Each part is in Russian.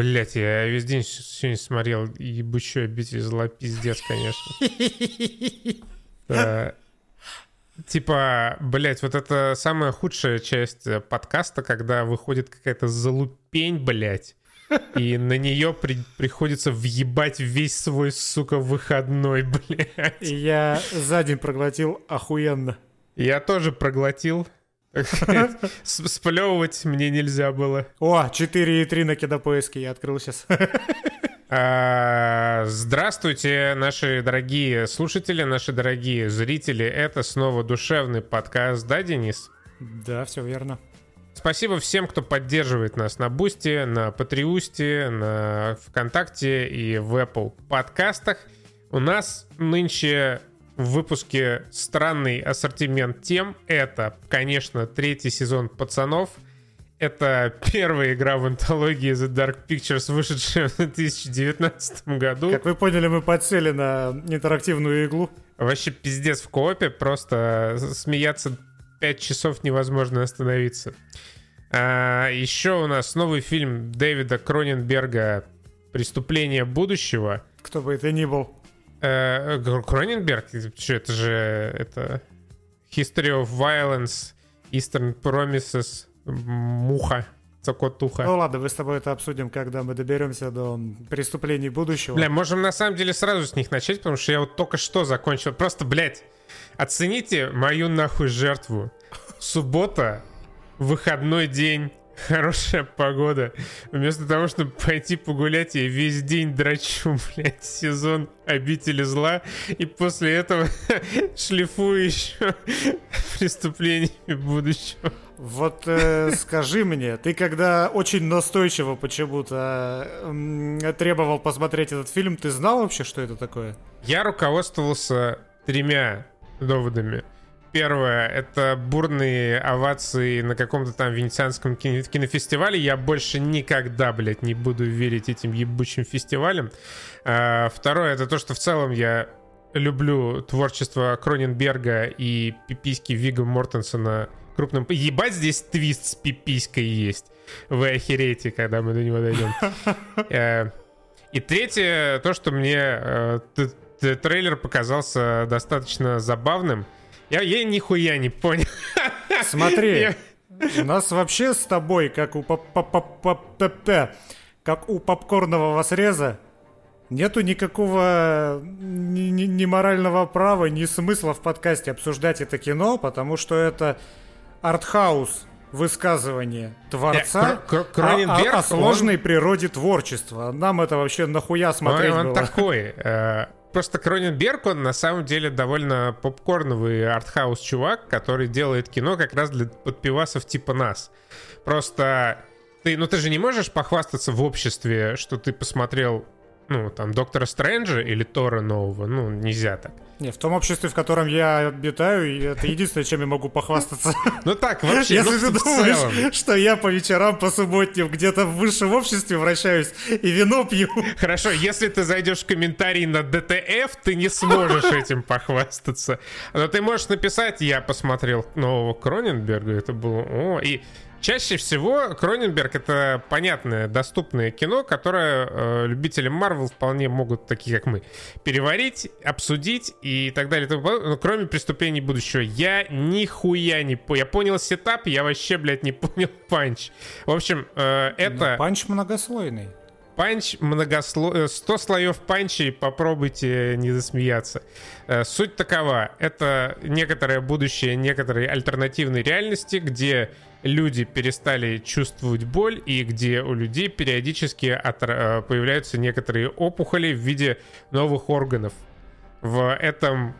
Блять, я весь день сегодня смотрел ебучую обитель зла, пиздец, конечно. Э, типа, блять, вот это самая худшая часть э, подкаста, когда выходит какая-то залупень, блять, и на нее при, приходится въебать весь свой, сука, выходной, блядь. Я за день проглотил охуенно. Я тоже проглотил. Сплевывать мне нельзя было. О, 4,3 на кинопоиске я открыл сейчас. А, здравствуйте, наши дорогие слушатели, наши дорогие зрители. Это снова душевный подкаст, да, Денис? Да, все верно. Спасибо всем, кто поддерживает нас на Boosty, на Патреоне, на ВКонтакте и в Apple подкастах. У нас нынче в выпуске странный ассортимент тем. Это, конечно, третий сезон «Пацанов». Это первая игра в антологии The Dark Pictures, вышедшая в 2019 году. Как вы поняли, мы подсели на интерактивную иглу. Вообще пиздец в коопе, просто смеяться 5 часов невозможно остановиться. А, еще у нас новый фильм Дэвида Кроненберга «Преступление будущего». Кто бы это ни был. А, Кроненберг? Что, это же... Это... History of Violence, Eastern Promises, Муха. Цокотуха. Ну ладно, мы с тобой это обсудим, когда мы доберемся до преступлений будущего. Бля, можем на самом деле сразу с них начать, потому что я вот только что закончил. Просто, блядь, Оцените мою нахуй жертву. Суббота, выходной день, хорошая погода. Вместо того, чтобы пойти погулять, я весь день драчу, блядь, сезон обители зла. И после этого шлифую еще преступлениями будущего. Вот э, скажи мне, ты когда очень настойчиво почему-то э, требовал посмотреть этот фильм, ты знал вообще, что это такое? Я руководствовался тремя доводами. Первое — это бурные овации на каком-то там венецианском кино- кинофестивале. Я больше никогда, блядь, не буду верить этим ебучим фестивалям. А, второе — это то, что в целом я люблю творчество Кроненберга и пиписьки Вига Мортенсона крупным... Ебать, здесь твист с пиписькой есть. Вы охереете, когда мы до него дойдем. Э, и третье, то, что мне э, трейлер показался достаточно забавным. Я, я нихуя не понял. Смотри, у нас вообще с тобой, как у как у попкорнового среза, нету никакого ни, ни, ни морального права, ни смысла в подкасте обсуждать это кино, потому что это артхаус высказывание творца э, о, о, о сложной он... природе творчества. Нам это вообще нахуя смотреть он, он было? такой. Э, Просто Кроненберг, он на самом деле довольно попкорновый артхаус чувак, который делает кино как раз для подпивасов типа нас. Просто ты, ну ты же не можешь похвастаться в обществе, что ты посмотрел ну, там, Доктора Стрэнджа или Тора нового, ну, нельзя так. Не, в том обществе, в котором я обитаю, это единственное, чем я могу похвастаться. Ну так, вообще, Если ты думаешь, что я по вечерам, по субботням где-то в высшем обществе вращаюсь и вино пью. Хорошо, если ты зайдешь в комментарий на ДТФ, ты не сможешь этим похвастаться. Но ты можешь написать, я посмотрел нового Кроненберга, это было... О, и Чаще всего Кроненберг это понятное, доступное кино, которое э, любители Марвел вполне могут, такие как мы, переварить, обсудить и так далее. Но кроме преступлений будущего, я нихуя не понял. Я понял setup, я вообще, блядь, не понял punch. В общем, э, это... Но punch многослойный. Панч многосло... 100 э, слоев панчи, попробуйте не засмеяться. Э, суть такова. Это некоторое будущее некоторой альтернативной реальности, где люди перестали чувствовать боль и где у людей периодически э, появляются некоторые опухоли в виде новых органов. В этом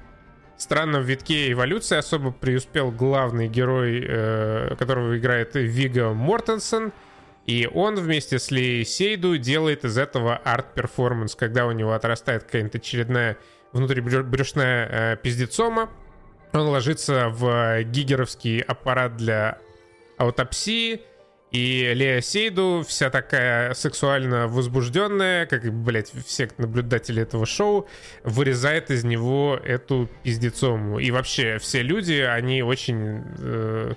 странном витке эволюции особо преуспел главный герой, э, которого играет Вигго Мортенсен, и он вместе с Леей Сейду делает из этого арт-перформанс, когда у него отрастает какая-нибудь очередная внутрибрюшная э, пиздецома, он ложится в гигеровский аппарат для аутопсии, и Лея Сейду вся такая сексуально возбужденная, как, блядь, все наблюдатели этого шоу, вырезает из него эту пиздецому. И вообще все люди, они очень э,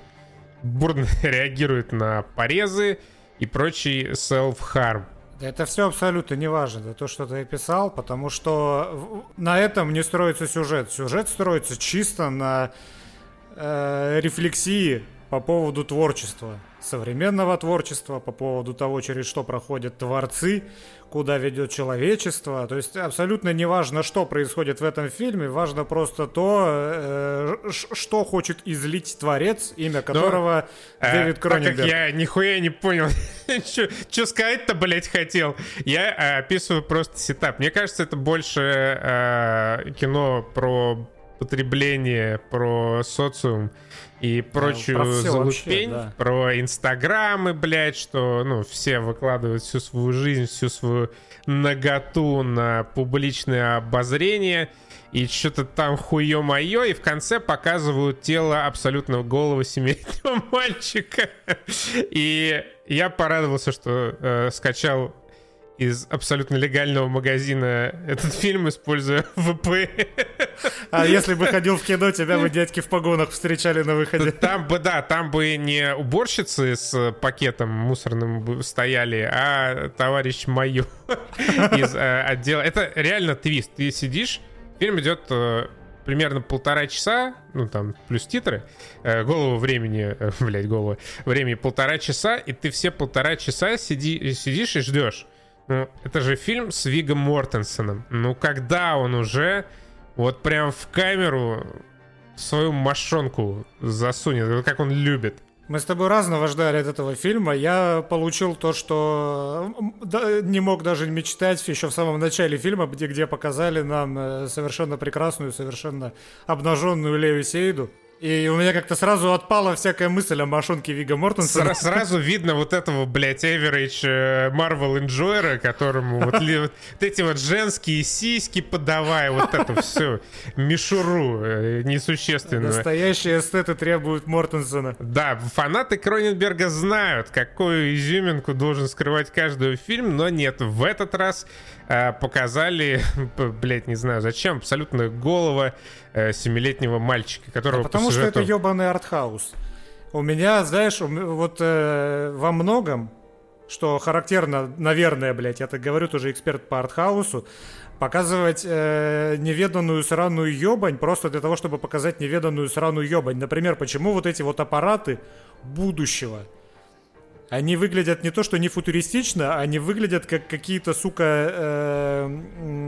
бурно реагируют на порезы и прочий self-harm. Это все абсолютно не важно, это то, что ты описал, потому что на этом не строится сюжет. Сюжет строится чисто на э, рефлексии по поводу творчества, современного творчества, по поводу того, через что проходят творцы, куда ведет человечество. То есть абсолютно не важно, что происходит в этом фильме, важно просто то, э, что хочет излить творец, имя ну, которого Но, э, Дэвид Кроненберг. Так как я нихуя не понял, что сказать-то, блять, хотел. Я э, описываю просто сетап. Мне кажется, это больше кино про потребление, про социум и прочую про залупень, вообще, да. про инстаграмы, блядь, что, ну, все выкладывают всю свою жизнь, всю свою наготу на публичное обозрение, и что-то там хуё-моё, и в конце показывают тело абсолютно голого семилетнего мальчика. И я порадовался, что э, скачал из абсолютно легального магазина этот фильм, используя VPN. А если бы ходил в кино, тебя бы дядьки в погонах встречали на выходе. Там бы, да, там бы не уборщицы с пакетом мусорным стояли, а товарищ майор из э, отдела. Это реально твист. Ты сидишь, фильм идет э, примерно полтора часа, ну там плюс титры, э, голову времени, э, блядь, голову времени полтора часа, и ты все полтора часа сиди, сидишь и ждешь. Ну, это же фильм с Вигом Мортенсоном. Ну, когда он уже вот прям в камеру свою мошонку засунет, как он любит. Мы с тобой разного ждали от этого фильма. Я получил то, что не мог даже мечтать еще в самом начале фильма, где, где показали нам э, совершенно прекрасную, совершенно обнаженную Леви Сейду. И у меня как-то сразу отпала всякая мысль о машинке Вига Мортенсона. Сразу видно вот этого, блядь, average э, Marvel Enjoyer, которому вот, вот эти вот женские сиськи подавая, вот это все, мишуру э, несущественную. Настоящие эстеты требуют Мортенсона. Да, фанаты Кроненберга знают, какую изюминку должен скрывать каждый фильм, но нет, в этот раз э, показали, блядь, не знаю зачем, абсолютно голого э, семилетнего мальчика, которого да потому что это ебаный артхаус. У меня, знаешь, вот э, во многом, что характерно, наверное, блядь, я так говорю, тоже эксперт по артхаусу, показывать э, неведанную сраную ебань просто для того, чтобы показать неведанную сраную ебань. Например, почему вот эти вот аппараты будущего – они выглядят не то, что не футуристично, они выглядят как какие-то, сука, э,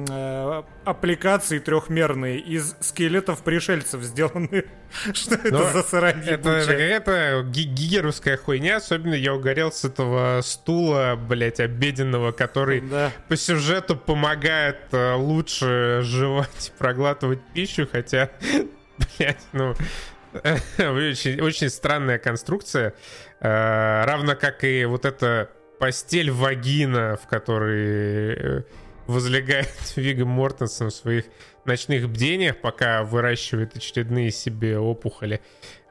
э, аппликации трехмерные из скелетов пришельцев сделаны. Что это за срань Это какая-то гигеровская хуйня. Особенно я угорел с этого стула, блять, обеденного, который по сюжету помогает э, лучше жевать, проглатывать пищу, хотя, блять, ну... очень, очень странная конструкция. Э, равно как и вот эта постель вагина, в которой э, возлегает Вига Мортенсон в своих ночных бдениях, пока выращивает очередные себе опухоли.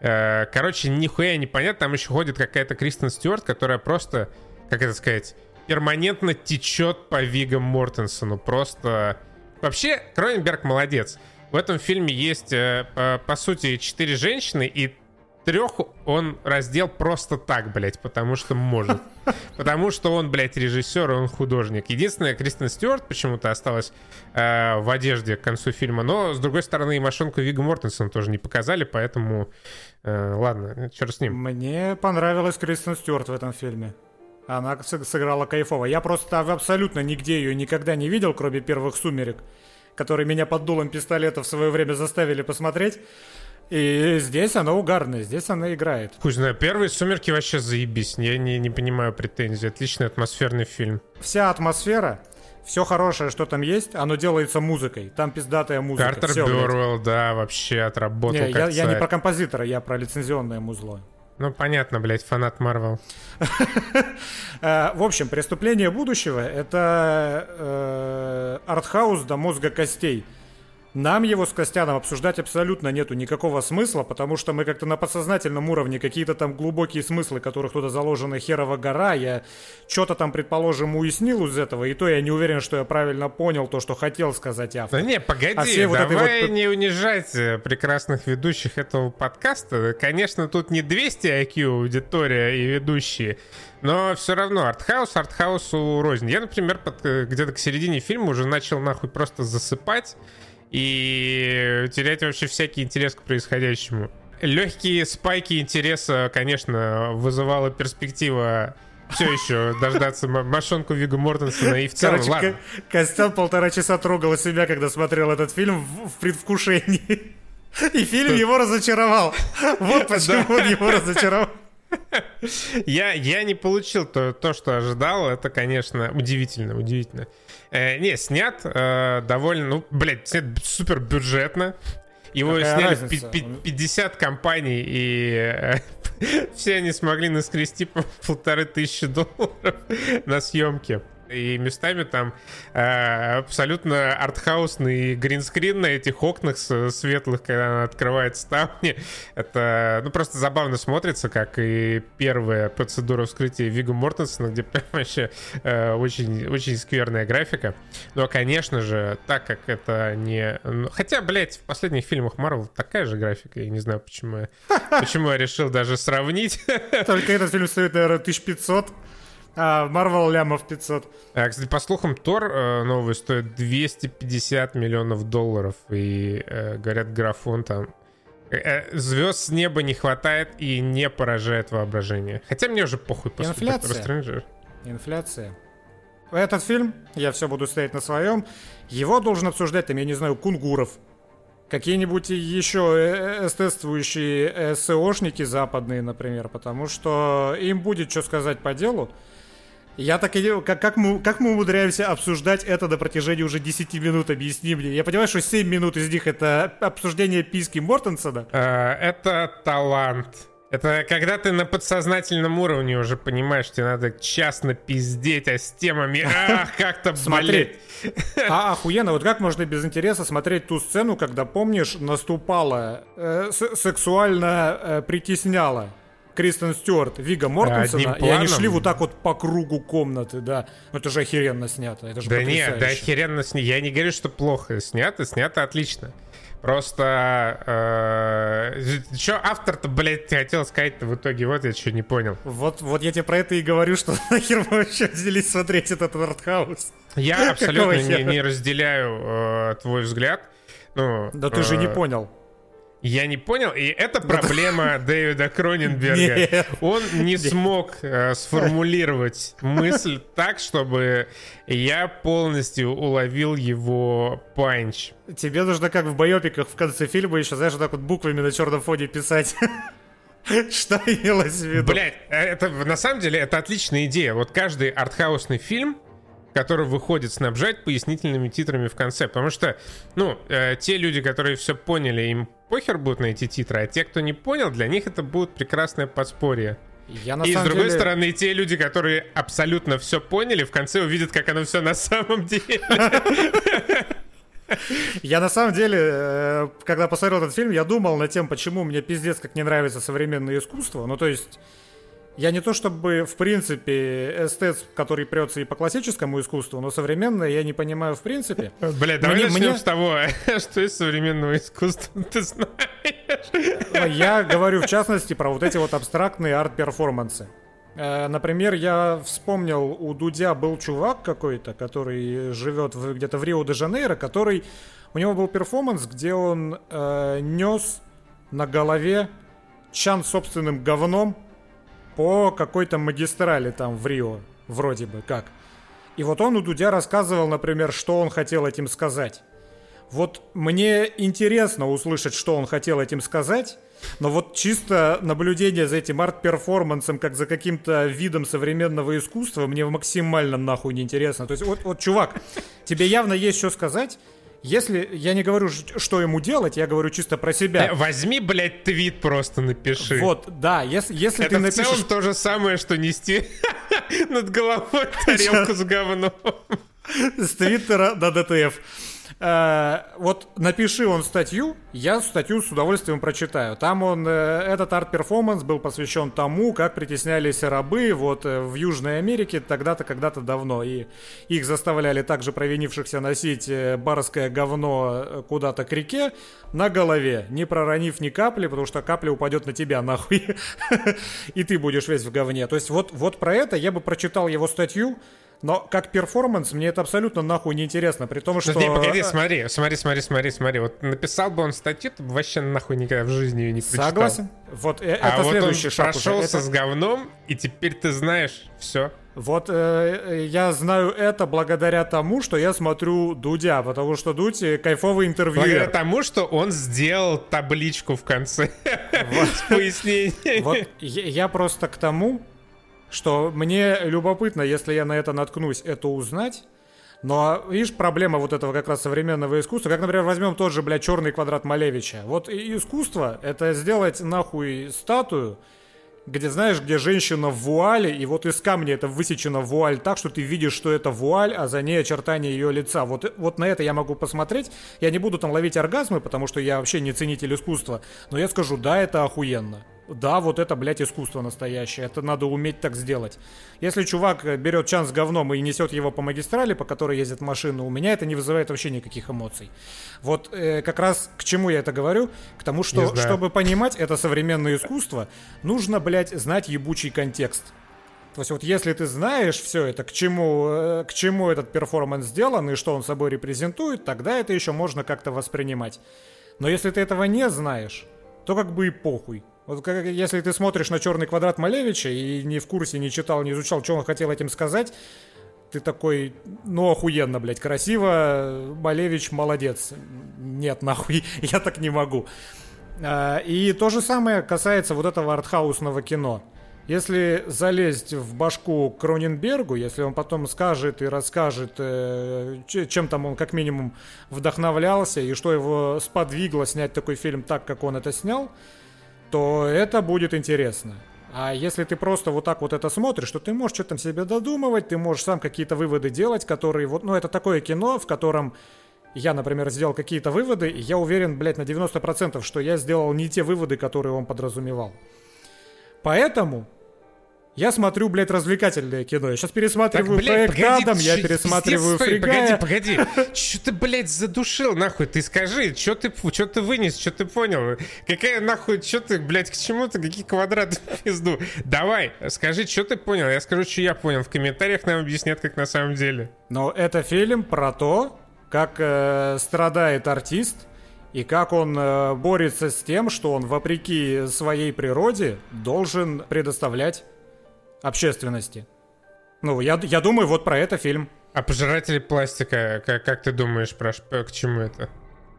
Э, короче, нихуя непонятно. Там еще ходит какая-то Кристен Стюарт, которая просто, как это сказать, перманентно течет по Вигам Мортенсону. Просто... Вообще, Кроненберг молодец. В этом фильме есть, по сути, четыре женщины и трех он раздел просто так, блядь, потому что может. Потому что он, блядь, режиссер, он художник. Единственное, Кристен Стюарт почему-то осталась э, в одежде к концу фильма, но, с другой стороны, и машинку Вига Мортенсона тоже не показали, поэтому, э, ладно, черт с ним. Мне понравилась Кристен Стюарт в этом фильме. Она сыграла кайфово. Я просто абсолютно нигде ее никогда не видел, кроме первых «Сумерек», которые меня под дулом пистолета в свое время заставили посмотреть. И здесь она угарная, здесь она играет. Хуй знаю, первые «Сумерки» вообще заебись. Я не, не понимаю претензий. Отличный атмосферный фильм. Вся атмосфера, все хорошее, что там есть, оно делается музыкой. Там пиздатая музыка. Картер все, Бёрвелл, да, вообще отработал не, я, я не про композитора, я про лицензионное музло. Ну, понятно, блядь, фанат Марвел. Э, в общем, «Преступление будущего» — это э, артхаус до мозга костей. Нам его с Костяном обсуждать абсолютно нету никакого смысла, потому что мы как-то на подсознательном уровне какие-то там глубокие смыслы, которых туда заложена херова гора, я что-то там, предположим, уяснил из этого, и то я не уверен, что я правильно понял то, что хотел сказать автор. Да не, погоди, а все давай вот вот... не унижать э, прекрасных ведущих этого подкаста. Конечно, тут не 200 IQ аудитория и ведущие, но все равно артхаус артхаусу рознь. Я, например, э, где-то к середине фильма уже начал нахуй просто засыпать, и терять вообще всякий интерес к происходящему. Легкие спайки интереса, конечно, вызывала перспектива все еще дождаться мошонку Вига Мортенсона и в целом, Короче, ладно. Костян полтора часа трогал себя, когда смотрел этот фильм в, в предвкушении. И фильм его разочаровал. Вот почему он его разочаровал. Я, я не получил то, то, что ожидал. Это, конечно, удивительно, удивительно. Э, не, снят э, довольно, ну, блядь, снят супер бюджетно. Его Какая сняли 50 компаний, и э, все они смогли наскрести полторы тысячи долларов на съемки и местами там э, абсолютно артхаусный гринскрин на этих окнах светлых, когда она открывает ставни. Это, ну, просто забавно смотрится, как и первая процедура вскрытия Вига Мортенсона, где прям вообще э, очень, очень скверная графика. Но, конечно же, так как это не... Ну, хотя, блядь, в последних фильмах Марвел такая же графика, я не знаю, почему я, почему я решил даже сравнить. Только этот фильм стоит, наверное, 1500. А, Марвел лямов 500. А, кстати, по слухам, Тор э, новый стоит 250 миллионов долларов. И, э, говорят, графон там... Э, э, звезд с неба не хватает и не поражает воображение. Хотя мне уже похуй после Инфляция. Инфляция. Этот фильм, я все буду стоять на своем, его должен обсуждать, там, я не знаю, Кунгуров, какие-нибудь еще э, эстетствующие СОшники западные, например, потому что им будет что сказать по делу. Я так и как, как, мы, как мы умудряемся обсуждать это на протяжении уже 10 минут, объясни мне. Я понимаю, что 7 минут из них это обсуждение писки Мортенсона. Э, это талант. Это когда ты на подсознательном уровне уже понимаешь, тебе надо частно пиздеть, а с темами, ах, как-то болеть. А охуенно, вот как можно без интереса смотреть ту сцену, когда, помнишь, наступала, э, сексуально э, притесняла Кристен Стюарт, Вига Мортенсона, и они шли вот так вот по кругу комнаты, да. Ну это же охеренно снято, это же Да нет, да охеренно снято. Я не говорю, что плохо снято, снято отлично. Просто э, что автор-то, блядь, хотел сказать-то в итоге, вот я что не понял. Вот, вот я тебе про это и говорю, что нахер мы вообще взялись смотреть этот артхаус. Я абсолютно не, не разделяю э, твой взгляд. Ну, да э, ты же не э, понял. Я не понял, и это проблема Дэвида Кроненберга. Он не смог э, сформулировать мысль так, чтобы я полностью уловил его панч. Тебе нужно как в байопиках в конце фильма еще, знаешь, вот так вот буквами на черном фоне писать. Что имелось в виду? Блять, э, это на самом деле это отличная идея. Вот каждый артхаусный фильм который выходит, снабжать пояснительными титрами в конце. Потому что, ну, э, те люди, которые все поняли, им похер будут на эти титры, а те, кто не понял, для них это будет прекрасное подспорье. Я, на и с другой деле... стороны, те люди, которые абсолютно все поняли, в конце увидят, как оно все на самом деле. Я на самом деле, э, когда посмотрел этот фильм, я думал над тем, почему мне пиздец как не нравится современное искусство. Ну, то есть, я не то чтобы, в принципе, эстет, который прется и по классическому искусству, но современное я не понимаю в принципе. Бля, давай мне, начнем мне... с того, что из современного искусства ты знаешь. Я говорю, в частности, про вот эти вот абстрактные арт-перформансы. Э, например, я вспомнил, у Дудя был чувак какой-то, который живет где-то в Рио-де-Жанейро, который... У него был перформанс, где он э, нес на голове чан собственным говном по какой-то магистрали там в Рио, вроде бы как. И вот он у Дудя рассказывал, например, что он хотел этим сказать. Вот мне интересно услышать, что он хотел этим сказать, но вот чисто наблюдение за этим арт-перформансом, как за каким-то видом современного искусства, мне максимально нахуй не интересно. То есть вот, вот чувак, тебе явно есть что сказать, если я не говорю, что ему делать, я говорю чисто про себя. Э, возьми, блядь, твит просто напиши. Вот, да, если, если Это ты напишешь... Это в целом то же самое, что нести над головой тарелку с говном. С твиттера до DTF. Э, вот напиши он статью, я статью с удовольствием прочитаю. Там он, э, этот арт-перформанс был посвящен тому, как притеснялись рабы вот э, в Южной Америке тогда-то, когда-то давно. И их заставляли также провинившихся носить барское говно куда-то к реке на голове, не проронив ни капли, потому что капля упадет на тебя нахуй. И ты будешь весь в говне. То есть вот, вот про это я бы прочитал его статью, но как перформанс мне это абсолютно нахуй не интересно, при том, что... Подожди, погоди, смотри, смотри, смотри, смотри, смотри. Вот написал бы он статью, ты бы вообще нахуй никогда в жизни ее не прочитал. Согласен. Вот э, а это вот следующий он шаг прошелся уже. с говном, и теперь ты знаешь все. Вот э, я знаю это благодаря тому, что я смотрю Дудя, потому что Дудь кайфовый интервью. Благодаря тому, что он сделал табличку в конце с пояснением. Вот я просто к тому, что мне любопытно, если я на это наткнусь, это узнать. Но, видишь, проблема вот этого как раз современного искусства, как, например, возьмем тот же, блядь, черный квадрат Малевича. Вот искусство — это сделать нахуй статую, где, знаешь, где женщина в вуале, и вот из камня это высечена вуаль так, что ты видишь, что это вуаль, а за ней очертания ее лица. Вот, вот на это я могу посмотреть. Я не буду там ловить оргазмы, потому что я вообще не ценитель искусства, но я скажу, да, это охуенно. Да, вот это, блядь, искусство настоящее. Это надо уметь так сделать. Если чувак берет чан с говном и несет его по магистрали, по которой ездит машина, у меня это не вызывает вообще никаких эмоций. Вот э, как раз к чему я это говорю? К тому, что, чтобы понимать это современное искусство, нужно, блядь, знать ебучий контекст. То есть вот если ты знаешь все это, к чему, э, к чему этот перформанс сделан и что он собой репрезентует, тогда это еще можно как-то воспринимать. Но если ты этого не знаешь, то как бы и похуй. Вот как, если ты смотришь на черный квадрат Малевича и не в курсе, не читал, не изучал, что он хотел этим сказать, ты такой, ну охуенно, блядь, красиво, Малевич молодец. Нет, нахуй, я так не могу. А, и то же самое касается вот этого артхаусного кино. Если залезть в башку Кроненбергу, если он потом скажет и расскажет, э, чем там он как минимум вдохновлялся и что его сподвигло снять такой фильм так, как он это снял, то это будет интересно. А если ты просто вот так вот это смотришь, то ты можешь что-то там себе додумывать, ты можешь сам какие-то выводы делать, которые вот, ну это такое кино, в котором я, например, сделал какие-то выводы, и я уверен, блядь, на 90%, что я сделал не те выводы, которые он подразумевал. Поэтому я смотрю, блядь, развлекательное кино. Я сейчас пересматриваю так, блядь, проект Адам, я пересматриваю стой, Фригая. Погоди, погоди. Что ты, блядь, задушил, нахуй? Ты скажи, что ты, что ты вынес, что ты понял? Какая нахуй, что ты, блядь, к чему ты, какие квадраты пизду? Давай, скажи, что ты понял? Я скажу, что я понял. В комментариях нам объяснят, как на самом деле. Но это фильм про то, как э, страдает артист, и как он э, борется с тем, что он, вопреки своей природе, должен предоставлять общественности. Ну, я, я думаю, вот про это фильм. А пожиратели пластика, как, как ты думаешь, про, к чему это?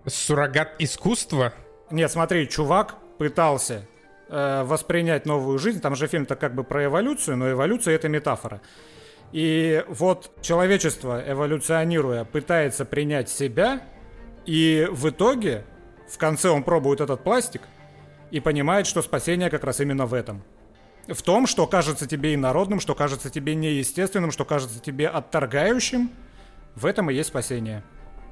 Суррогат искусства? Нет, смотри, чувак пытался э, воспринять новую жизнь. Там же фильм-то как бы про эволюцию, но эволюция это метафора. И вот человечество, эволюционируя, пытается принять себя, и в итоге, в конце он пробует этот пластик и понимает, что спасение как раз именно в этом – в том, что кажется тебе инородным, что кажется тебе неестественным, что кажется тебе отторгающим, в этом и есть спасение.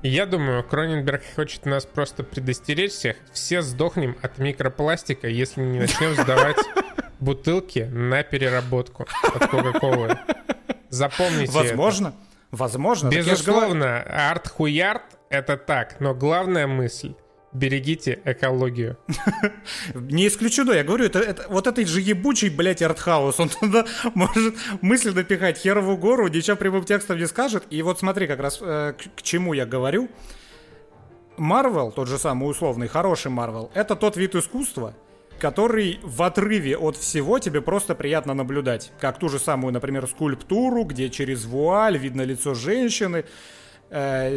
Я думаю, Кроненберг хочет нас просто предостеречь всех. Все сдохнем от микропластика, если не начнем сдавать бутылки на переработку от Кока-Колы. Запомните Возможно. Это. Возможно. Безусловно, арт-хуярт — это так, но главная мысль берегите экологию. Не исключено, я говорю, это, это, вот этой же ебучий, блядь, артхаус, он туда может мысли напихать херову гору, ничего прямым текстом не скажет. И вот смотри, как раз э, к, к чему я говорю. Марвел, тот же самый условный, хороший Марвел, это тот вид искусства, который в отрыве от всего тебе просто приятно наблюдать. Как ту же самую, например, скульптуру, где через вуаль видно лицо женщины,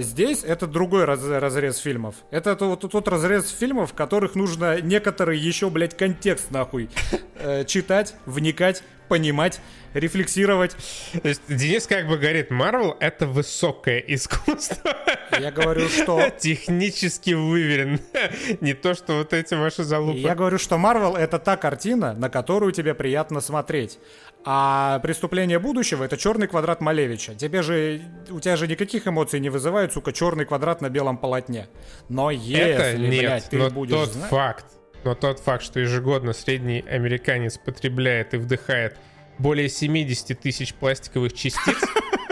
здесь это другой раз, разрез фильмов. Это тот, тот разрез фильмов, в которых нужно некоторый еще, блядь, контекст нахуй э, читать, вникать, понимать, рефлексировать. То есть Денис как бы говорит, Марвел это высокое искусство. Я говорю, что... Технически выверен. Не то, что вот эти ваши залупы. Я говорю, что Марвел это та картина, на которую тебе приятно смотреть. А преступление будущего это черный квадрат Малевича. Тебе же у тебя же никаких эмоций не вызывает, сука, черный квадрат на белом полотне. Но если, это нет, блядь, ты но будешь тот знать- факт, но тот факт, что ежегодно средний американец потребляет и вдыхает более 70 тысяч пластиковых частиц,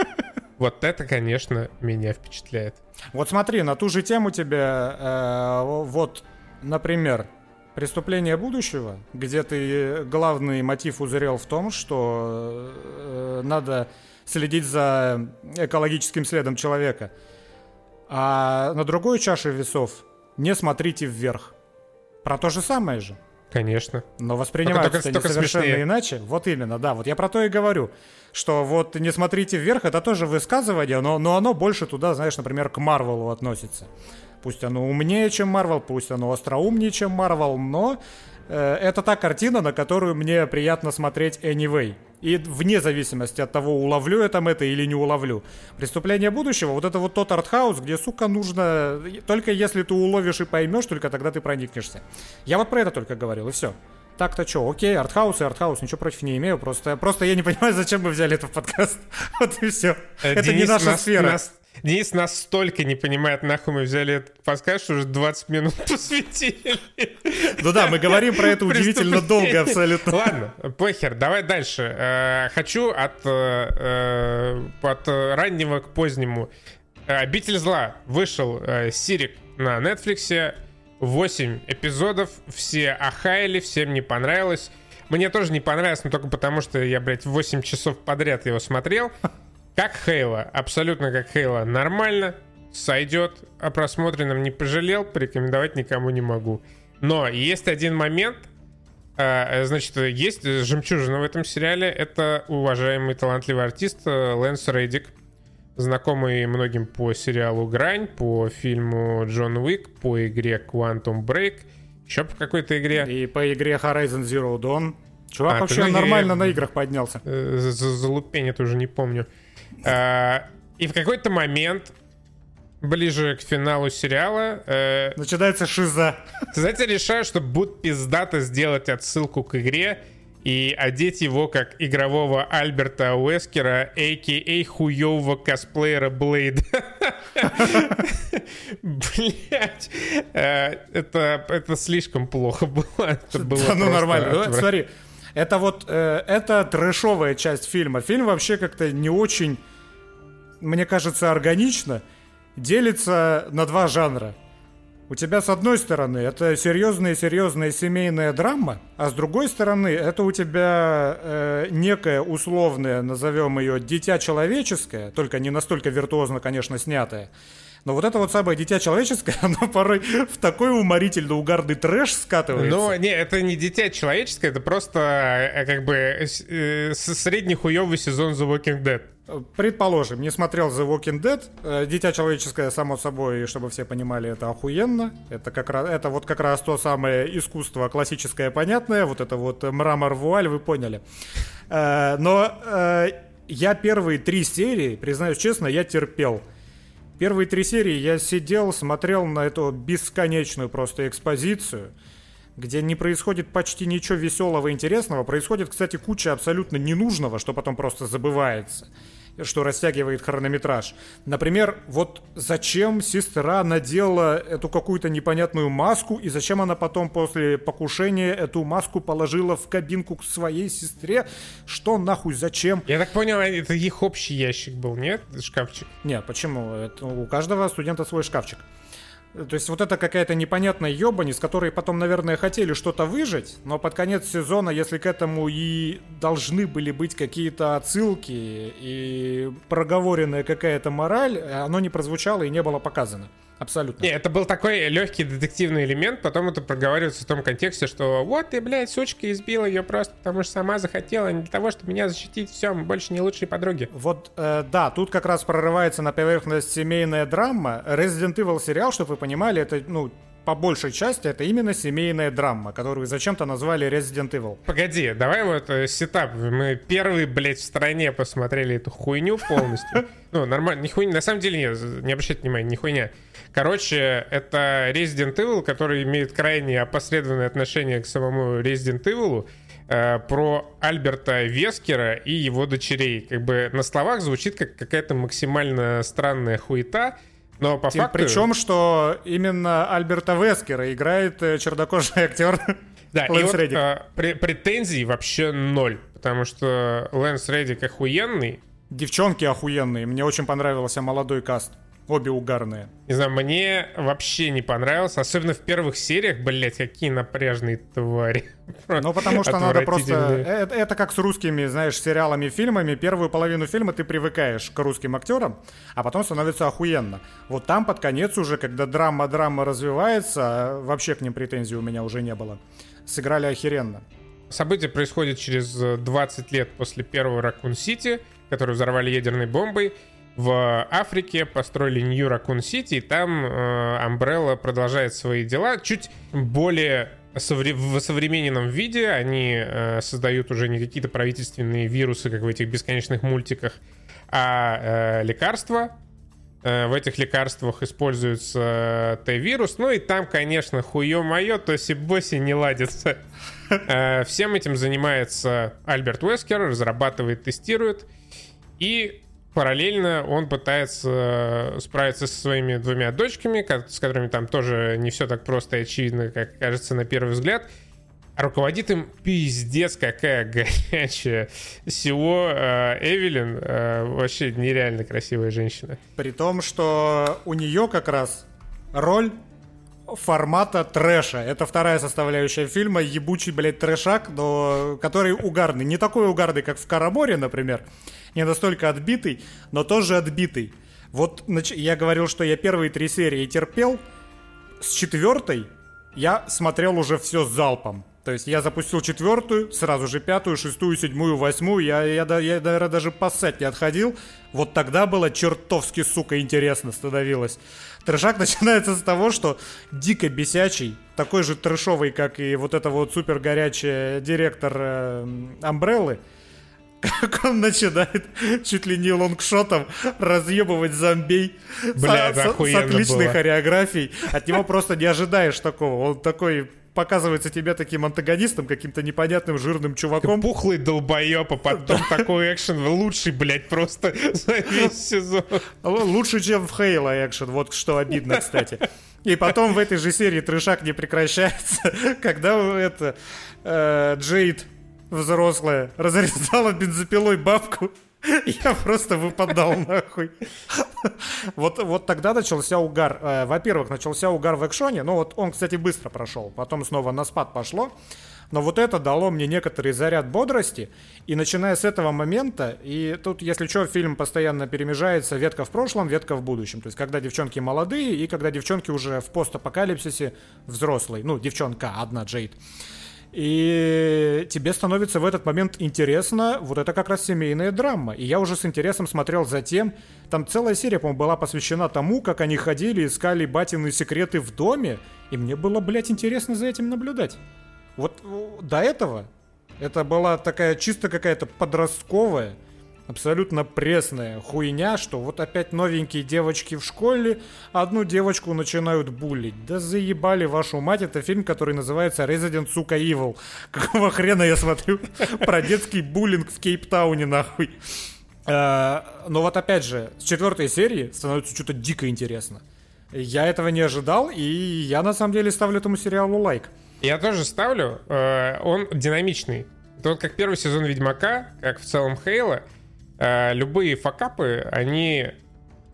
вот это, конечно, меня впечатляет. Вот смотри, на ту же тему тебе, э, вот, например, «Преступление будущего», где ты главный мотив узрел в том, что э, надо следить за экологическим следом человека. А на другой чаше весов «Не смотрите вверх». Про то же самое же. Конечно. Но воспринимается Только- это только совершенно смешнее. иначе. Вот именно, да. Вот я про то и говорю, что вот не смотрите вверх, это тоже высказывание, но, но оно больше туда, знаешь, например, к Марвелу относится. Пусть оно умнее, чем Марвел, пусть оно остроумнее, чем Марвел, но э, это та картина, на которую мне приятно смотреть anyway. И вне зависимости от того, уловлю я там это или не уловлю. Преступление будущего, вот это вот тот артхаус, где, сука, нужно... Только если ты уловишь и поймешь, только тогда ты проникнешься. Я вот про это только говорил, и все. Так-то что, окей, артхаус и артхаус, ничего против не имею, просто, просто я не понимаю, зачем мы взяли это в подкаст. Вот и все. Э, Это не Денис наша нас- сфера. нас- Денис настолько не понимает, нахуй мы взяли этот подкаст, что уже 20 минут посвятили. Ну да, мы говорим про это удивительно долго абсолютно. Ладно, похер, давай дальше. Э, Хочу от, э, э, от раннего к позднему. Обитель зла вышел Сирик на Netflix. 8 эпизодов, все ахаяли, всем не понравилось. Мне тоже не понравилось, но только потому, что я, блядь, 8 часов подряд его смотрел. Как Хейла, абсолютно как Хейла, нормально, сойдет, о просмотренном не пожалел, порекомендовать никому не могу. Но есть один момент, а, Значит, есть жемчужина в этом сериале. Это уважаемый талантливый артист э, Лэнс Рейдик, знакомый многим по сериалу «Грань», по фильму «Джон Уик», по игре «Quantum Break», еще по какой-то игре. И по игре Horizon Zero Dawn. Чувак А, вообще ты нормально на играх поднялся. Э, за- за- Залупень, это уже не помню. А, И в какой-то момент, ближе к финалу сериала, э, Начинается шиза. Знаете, решаю, что будет пиздато сделать отсылку к игре и одеть его как игрового Альберта Уэскера, а.к.а. хуёвого косплеера Блейд. Блять, это, это слишком плохо было. Да, ну нормально. Отвратительно. Смотри, это вот, э, это трэшовая часть фильма. Фильм вообще как-то не очень, мне кажется, органично делится на два жанра. У тебя с одной стороны это серьезная-серьезная семейная драма, а с другой стороны это у тебя э, некое условное, назовем ее, дитя человеческое, только не настолько виртуозно, конечно, снятое. Но вот это вот самое дитя человеческое, оно порой в такой уморительно угарный трэш скатывается. Ну, не, это не дитя человеческое, это просто э, как бы э, с- э, с- средний хуёвый сезон The Walking Dead. Предположим, не смотрел The Walking Dead. Э, Дитя человеческое, само собой, чтобы все понимали, это охуенно. Это как раз, это вот как раз то самое искусство классическое, понятное. Вот это вот мрамор вуаль, вы поняли. Но я первые три серии, признаюсь честно, я терпел. Первые три серии я сидел, смотрел на эту бесконечную просто экспозицию, где не происходит почти ничего веселого и интересного. Происходит, кстати, куча абсолютно ненужного, что потом просто забывается что растягивает хронометраж. Например, вот зачем сестра надела эту какую-то непонятную маску, и зачем она потом после покушения эту маску положила в кабинку к своей сестре? Что нахуй, зачем? Я так понял, это их общий ящик был, нет? Шкафчик. Нет, почему? Это у каждого студента свой шкафчик. То есть вот это какая-то непонятная ебань, из которой потом, наверное, хотели что-то выжить, но под конец сезона, если к этому и должны были быть какие-то отсылки и проговоренная какая-то мораль, оно не прозвучало и не было показано. Абсолютно. Не, это был такой легкий детективный элемент, потом это проговаривается в том контексте, что вот ты, блядь, сучка избила ее просто потому что сама захотела, не для того, чтобы меня защитить, все, мы больше не лучшие подруги. Вот, э, да, тут как раз прорывается на поверхность семейная драма. Resident Evil сериал, чтобы вы понимали, это, ну, по большей части это именно семейная драма, которую зачем-то назвали Resident Evil. Погоди, давай вот э, сетап. Мы первые, блядь, в стране посмотрели эту хуйню полностью. Ну, нормально, не хуйня. На самом деле, нет, не обращайте внимания, не хуйня. Короче, это Resident Evil, который имеет крайне опосредованное отношение к самому Resident Evil э, про Альберта Вескера и его дочерей. Как бы на словах звучит как какая-то максимально странная хуета, но по факту... Причем, что именно Альберта Вескера играет э, чернокожий актер да, Лэнс и вот, а, претензий вообще ноль, потому что Лэнс Реддик охуенный. Девчонки охуенные, мне очень понравился молодой каст. Обе угарные. Не знаю, мне вообще не понравилось. Особенно в первых сериях, блять, какие напряжные твари. Ну, потому что надо просто... Это, это как с русскими, знаешь, сериалами, фильмами. Первую половину фильма ты привыкаешь к русским актерам, а потом становится охуенно. Вот там под конец уже, когда драма-драма развивается, вообще к ним претензий у меня уже не было. Сыграли охеренно. Событие происходит через 20 лет после первого Ракун Сити, который взорвали ядерной бомбой в Африке построили Нью Ракун Сити, и там э, Umbrella продолжает свои дела. Чуть более в современном виде они э, создают уже не какие-то правительственные вирусы, как в этих бесконечных мультиках, а э, лекарства. Э, в этих лекарствах используется э, Т-вирус. Ну и там, конечно, хуё-моё, то боси не ладится. Э, всем этим занимается Альберт Уэскер, разрабатывает, тестирует. И параллельно он пытается э, справиться со своими двумя дочками, с которыми там тоже не все так просто и очевидно, как кажется на первый взгляд. А руководит им пиздец какая горячая. Всего э, Эвелин э, вообще нереально красивая женщина. При том, что у нее как раз роль формата трэша. Это вторая составляющая фильма, ебучий, блядь, трэшак, но который угарный. Не такой угарный, как в Караморе, например, не настолько отбитый, но тоже отбитый. Вот я говорил, что я первые три серии терпел, с четвертой я смотрел уже все залпом. То есть я запустил четвертую, сразу же пятую, шестую, седьмую, восьмую. Я, я, я, я наверное, даже поссать не отходил. Вот тогда было чертовски, сука, интересно становилось. Трешак начинается с того, что дико бесячий, такой же трешовый, как и вот это вот супер горячий директор э, Амбреллы, как он начинает чуть ли не лонгшотом разъебывать зомбей Бля, с, с, с отличной было. хореографией. От него просто не ожидаешь такого. Он такой показывается тебе таким антагонистом, каким-то непонятным жирным чуваком. Пухлый долбоеб, а потом такой экшен лучший, блядь, просто за весь сезон. Лучше, чем в Хейла экшен, вот что обидно, кстати. И потом в этой же серии трешак не прекращается, когда это э, Джейд взрослая разрезала бензопилой бабку. Я просто выпадал нахуй. Вот, вот тогда начался угар. Э, во-первых, начался угар в экшоне. Ну вот он, кстати, быстро прошел. Потом снова на спад пошло. Но вот это дало мне некоторый заряд бодрости. И начиная с этого момента, и тут, если что, фильм постоянно перемежается ветка в прошлом, ветка в будущем. То есть, когда девчонки молодые, и когда девчонки уже в постапокалипсисе взрослые. Ну, девчонка одна, Джейд. И тебе становится в этот момент интересно, вот это как раз семейная драма. И я уже с интересом смотрел за тем, там целая серия, по-моему, была посвящена тому, как они ходили, искали батины секреты в доме, и мне было, блядь, интересно за этим наблюдать. Вот до этого это была такая чисто какая-то подростковая, абсолютно пресная хуйня, что вот опять новенькие девочки в школе одну девочку начинают булить. Да заебали вашу мать, это фильм, который называется Resident Сука Evil. Какого хрена я смотрю про детский буллинг в Кейптауне, нахуй. А, но вот опять же, с четвертой серии становится что-то дико интересно. Я этого не ожидал, и я на самом деле ставлю этому сериалу лайк. Я тоже ставлю. Э, он динамичный. Это вот как первый сезон Ведьмака, как в целом Хейла. Э, любые факапы, они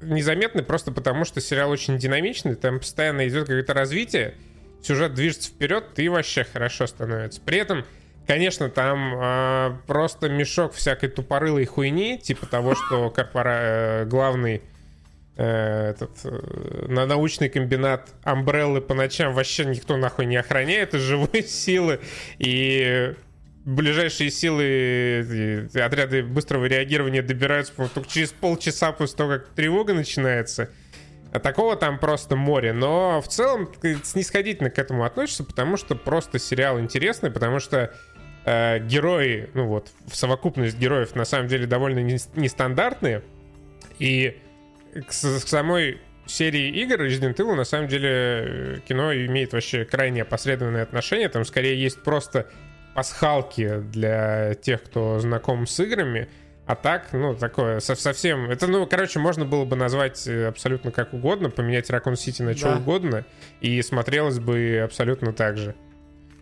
незаметны просто потому, что сериал очень динамичный, там постоянно идет какое-то развитие, сюжет движется вперед, и вообще хорошо становится. При этом, конечно, там э, просто мешок всякой тупорылой хуйни, типа того, что корпора... Э, главный э, этот, э, на научный комбинат Амбреллы по ночам вообще никто нахуй не охраняет из живой силы, и ближайшие силы, отряды быстрого реагирования добираются только через полчаса после того, как тревога начинается. А такого там просто море. Но в целом снисходительно к этому относишься, потому что просто сериал интересный, потому что э, герои, ну вот, в совокупность героев на самом деле довольно нестандартные. И к, к самой серии игр Resident Evil на самом деле э, кино имеет вообще крайне опосредованное отношение. Там скорее есть просто пасхалки для тех, кто знаком с играми. А так, ну, такое совсем... Это, ну, короче, можно было бы назвать э, абсолютно как угодно, поменять Raccoon City на что да. угодно, и смотрелось бы абсолютно так же.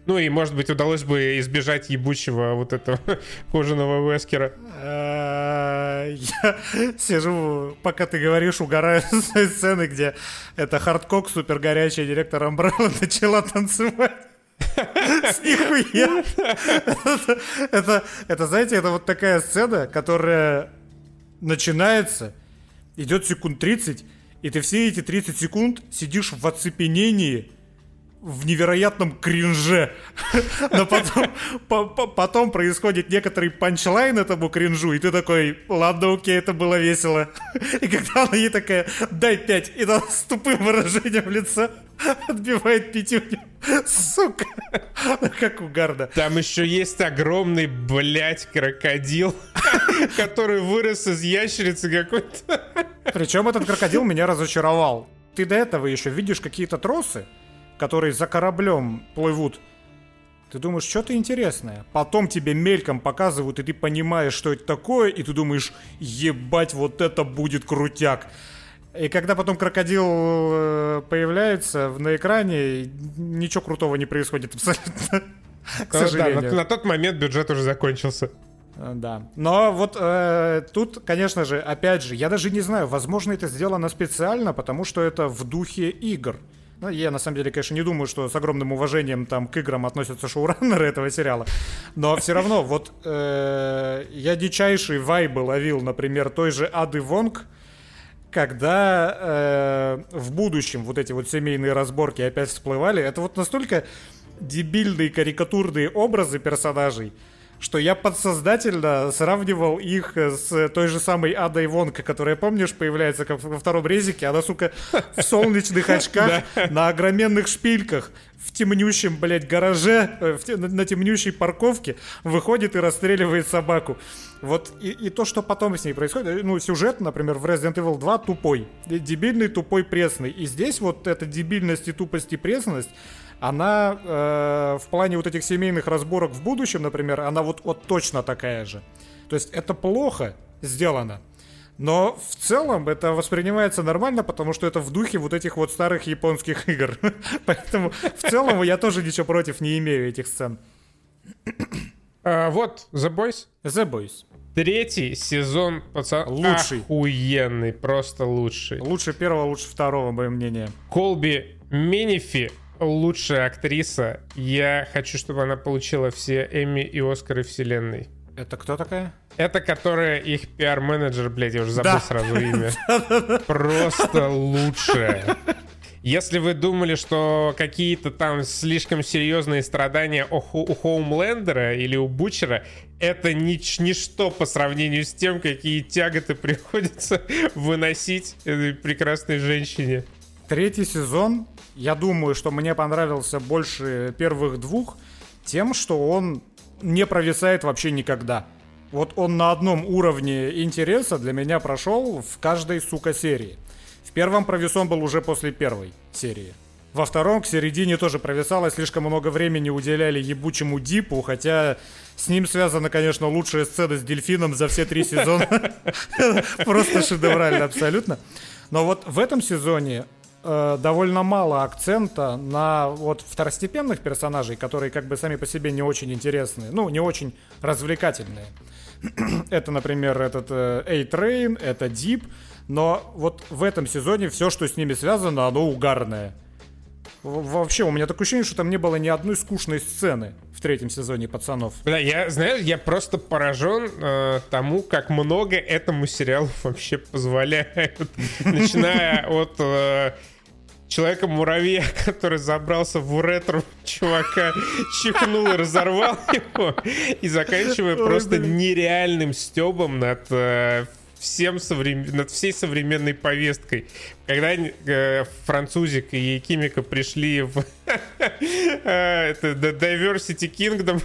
Ну и, может быть, удалось бы избежать ебучего вот этого кожаного Вескера. Э, я сижу, пока ты говоришь, угораю с сцены, где это хардкор супер горячая директор Umbrella начала танцевать. С нихуя. Это, это, знаете, это вот такая сцена, которая начинается, идет секунд 30, и ты все эти 30 секунд сидишь в оцепенении, в невероятном кринже. Но потом, по, по, потом происходит некоторый панчлайн этому кринжу, и ты такой, ладно, окей, это было весело. И когда она ей такая, дай пять, и она с тупым выражением лица отбивает пятюню. Сука. Как угарно. Там еще есть огромный, блядь, крокодил, который вырос из ящерицы какой-то. Причем этот крокодил меня разочаровал. Ты до этого еще видишь какие-то тросы, которые за кораблем плывут. Ты думаешь, что-то интересное. Потом тебе мельком показывают, и ты понимаешь, что это такое, и ты думаешь, ебать, вот это будет крутяк. И когда потом крокодил э, появляется на экране, ничего крутого не происходит абсолютно. К сожалению. Да, на, на тот момент бюджет уже закончился. Э, да. Но вот э, тут, конечно же, опять же, я даже не знаю, возможно, это сделано специально, потому что это в духе игр. Ну, я на самом деле, конечно, не думаю, что с огромным уважением там к играм относятся шоураннеры этого сериала. Но все равно, вот э, я дичайший вайбы ловил, например, той же Ады Вонг, когда э, в будущем вот эти вот семейные разборки опять всплывали. Это вот настолько дебильные карикатурные образы персонажей, что я подсознательно сравнивал их с той же самой Адой Вонка, которая, помнишь, появляется как во втором резике. Она, сука, в солнечных очках, на огроменных шпильках, в темнющем, блядь, гараже, э, на темнющей парковке выходит и расстреливает собаку. Вот и, и то, что потом с ней происходит, ну, сюжет, например, в Resident Evil 2 тупой. Дебильный, тупой, пресный. И здесь вот эта дебильность и тупость и пресность, она э, в плане вот этих семейных разборок в будущем, например, она вот, вот точно такая же. То есть это плохо сделано. Но в целом это воспринимается нормально, потому что это в духе вот этих вот старых японских игр. Поэтому в целом я тоже ничего против не имею этих сцен. А, вот, The Boys. The Boys. Третий сезон, пацан, лучший. охуенный, просто лучший. Лучше первого, лучше второго, мое мнение. Колби Минифи лучшая актриса. Я хочу, чтобы она получила все Эмми и Оскары вселенной. Это кто такая? Это которая их пиар-менеджер, блядь, я уже забыл да. сразу имя. Просто лучшая. Если вы думали, что какие-то там слишком серьезные страдания у, у Хоумлендера или у Бучера, это нич ничто по сравнению с тем, какие тяготы приходится выносить этой прекрасной женщине. Третий сезон я думаю, что мне понравился больше первых двух тем, что он не провисает вообще никогда. Вот он на одном уровне интереса для меня прошел в каждой, сука, серии. В первом провис он был уже после первой серии. Во втором к середине тоже провисало, слишком много времени уделяли ебучему Дипу, хотя с ним связана, конечно, лучшая сцена с дельфином за все три сезона. Просто шедеврально абсолютно. Но вот в этом сезоне э, довольно мало акцента на вот второстепенных персонажей, которые как бы сами по себе не очень интересные, ну, не очень развлекательные. это, например, этот э, A-Train, это Deep, но вот в этом сезоне все, что с ними связано, оно угарное. Вообще, у меня такое ощущение, что там не было ни одной скучной сцены в третьем сезоне пацанов. Да, я, знаешь, я просто поражен э, тому, как много этому сериалу вообще позволяют. Начиная от э, Человека-муравья, который забрался в уретру чувака, чихнул и разорвал его, и заканчивая просто нереальным стебом над э, всем соврем... над всей современной повесткой. Когда э, французик и Якимика пришли в э, это Diversity Kingdom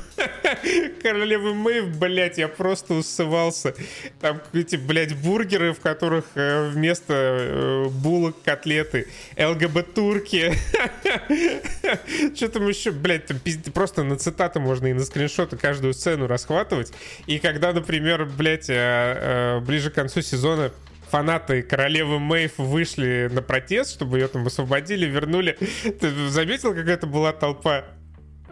королевы Мэйв, блядь, я просто усывался. Там эти, блядь, бургеры, в которых э, вместо э, булок котлеты. ЛГБ-турки. Что там еще, блядь, там просто на цитаты можно и на скриншоты каждую сцену расхватывать. И когда, например, блядь, э, ближе к концу сезона фанаты королевы Мэйв вышли на протест, чтобы ее там освободили, вернули. Ты заметил, как это была толпа?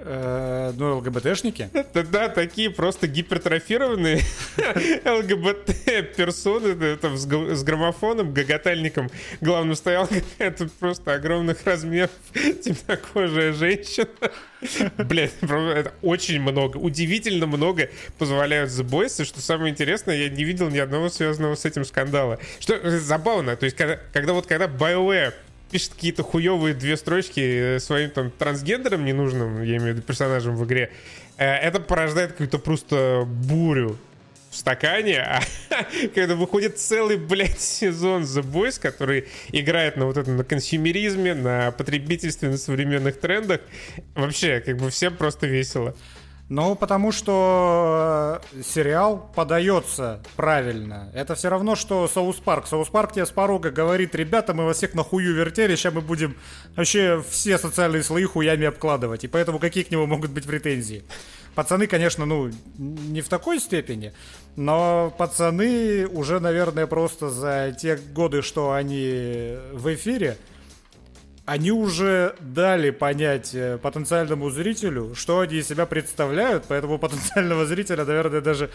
Э, ну, ЛГБТшники? Да, такие просто гипертрофированные ЛГБТ-персоны там, с, граммофоном, гагатальником. Главным стоял какая-то просто огромных размеров темнокожая женщина. Блять, это очень много, удивительно много позволяют и что самое интересное, я не видел ни одного связанного с этим скандала. Что забавно, то есть когда, когда вот когда BioWare пишет какие-то хуевые две строчки э, своим там трансгендером ненужным, я имею в виду персонажем в игре, э, это порождает какую-то просто бурю в стакане, а когда выходит целый, блядь, сезон The Boys, который играет на вот этом, на консюмеризме, на потребительстве, на современных трендах, вообще, как бы всем просто весело. Ну, потому что э, сериал подается правильно. Это все равно, что South Park. South Park тебе с порога говорит, ребята, мы вас всех на хую вертели, сейчас мы будем вообще все социальные слои хуями обкладывать. И поэтому какие к нему могут быть претензии? Пацаны, конечно, ну, не в такой степени, но пацаны уже, наверное, просто за те годы, что они в эфире, они уже дали понять э, потенциальному зрителю, что они из себя представляют, поэтому потенциального зрителя, наверное, даже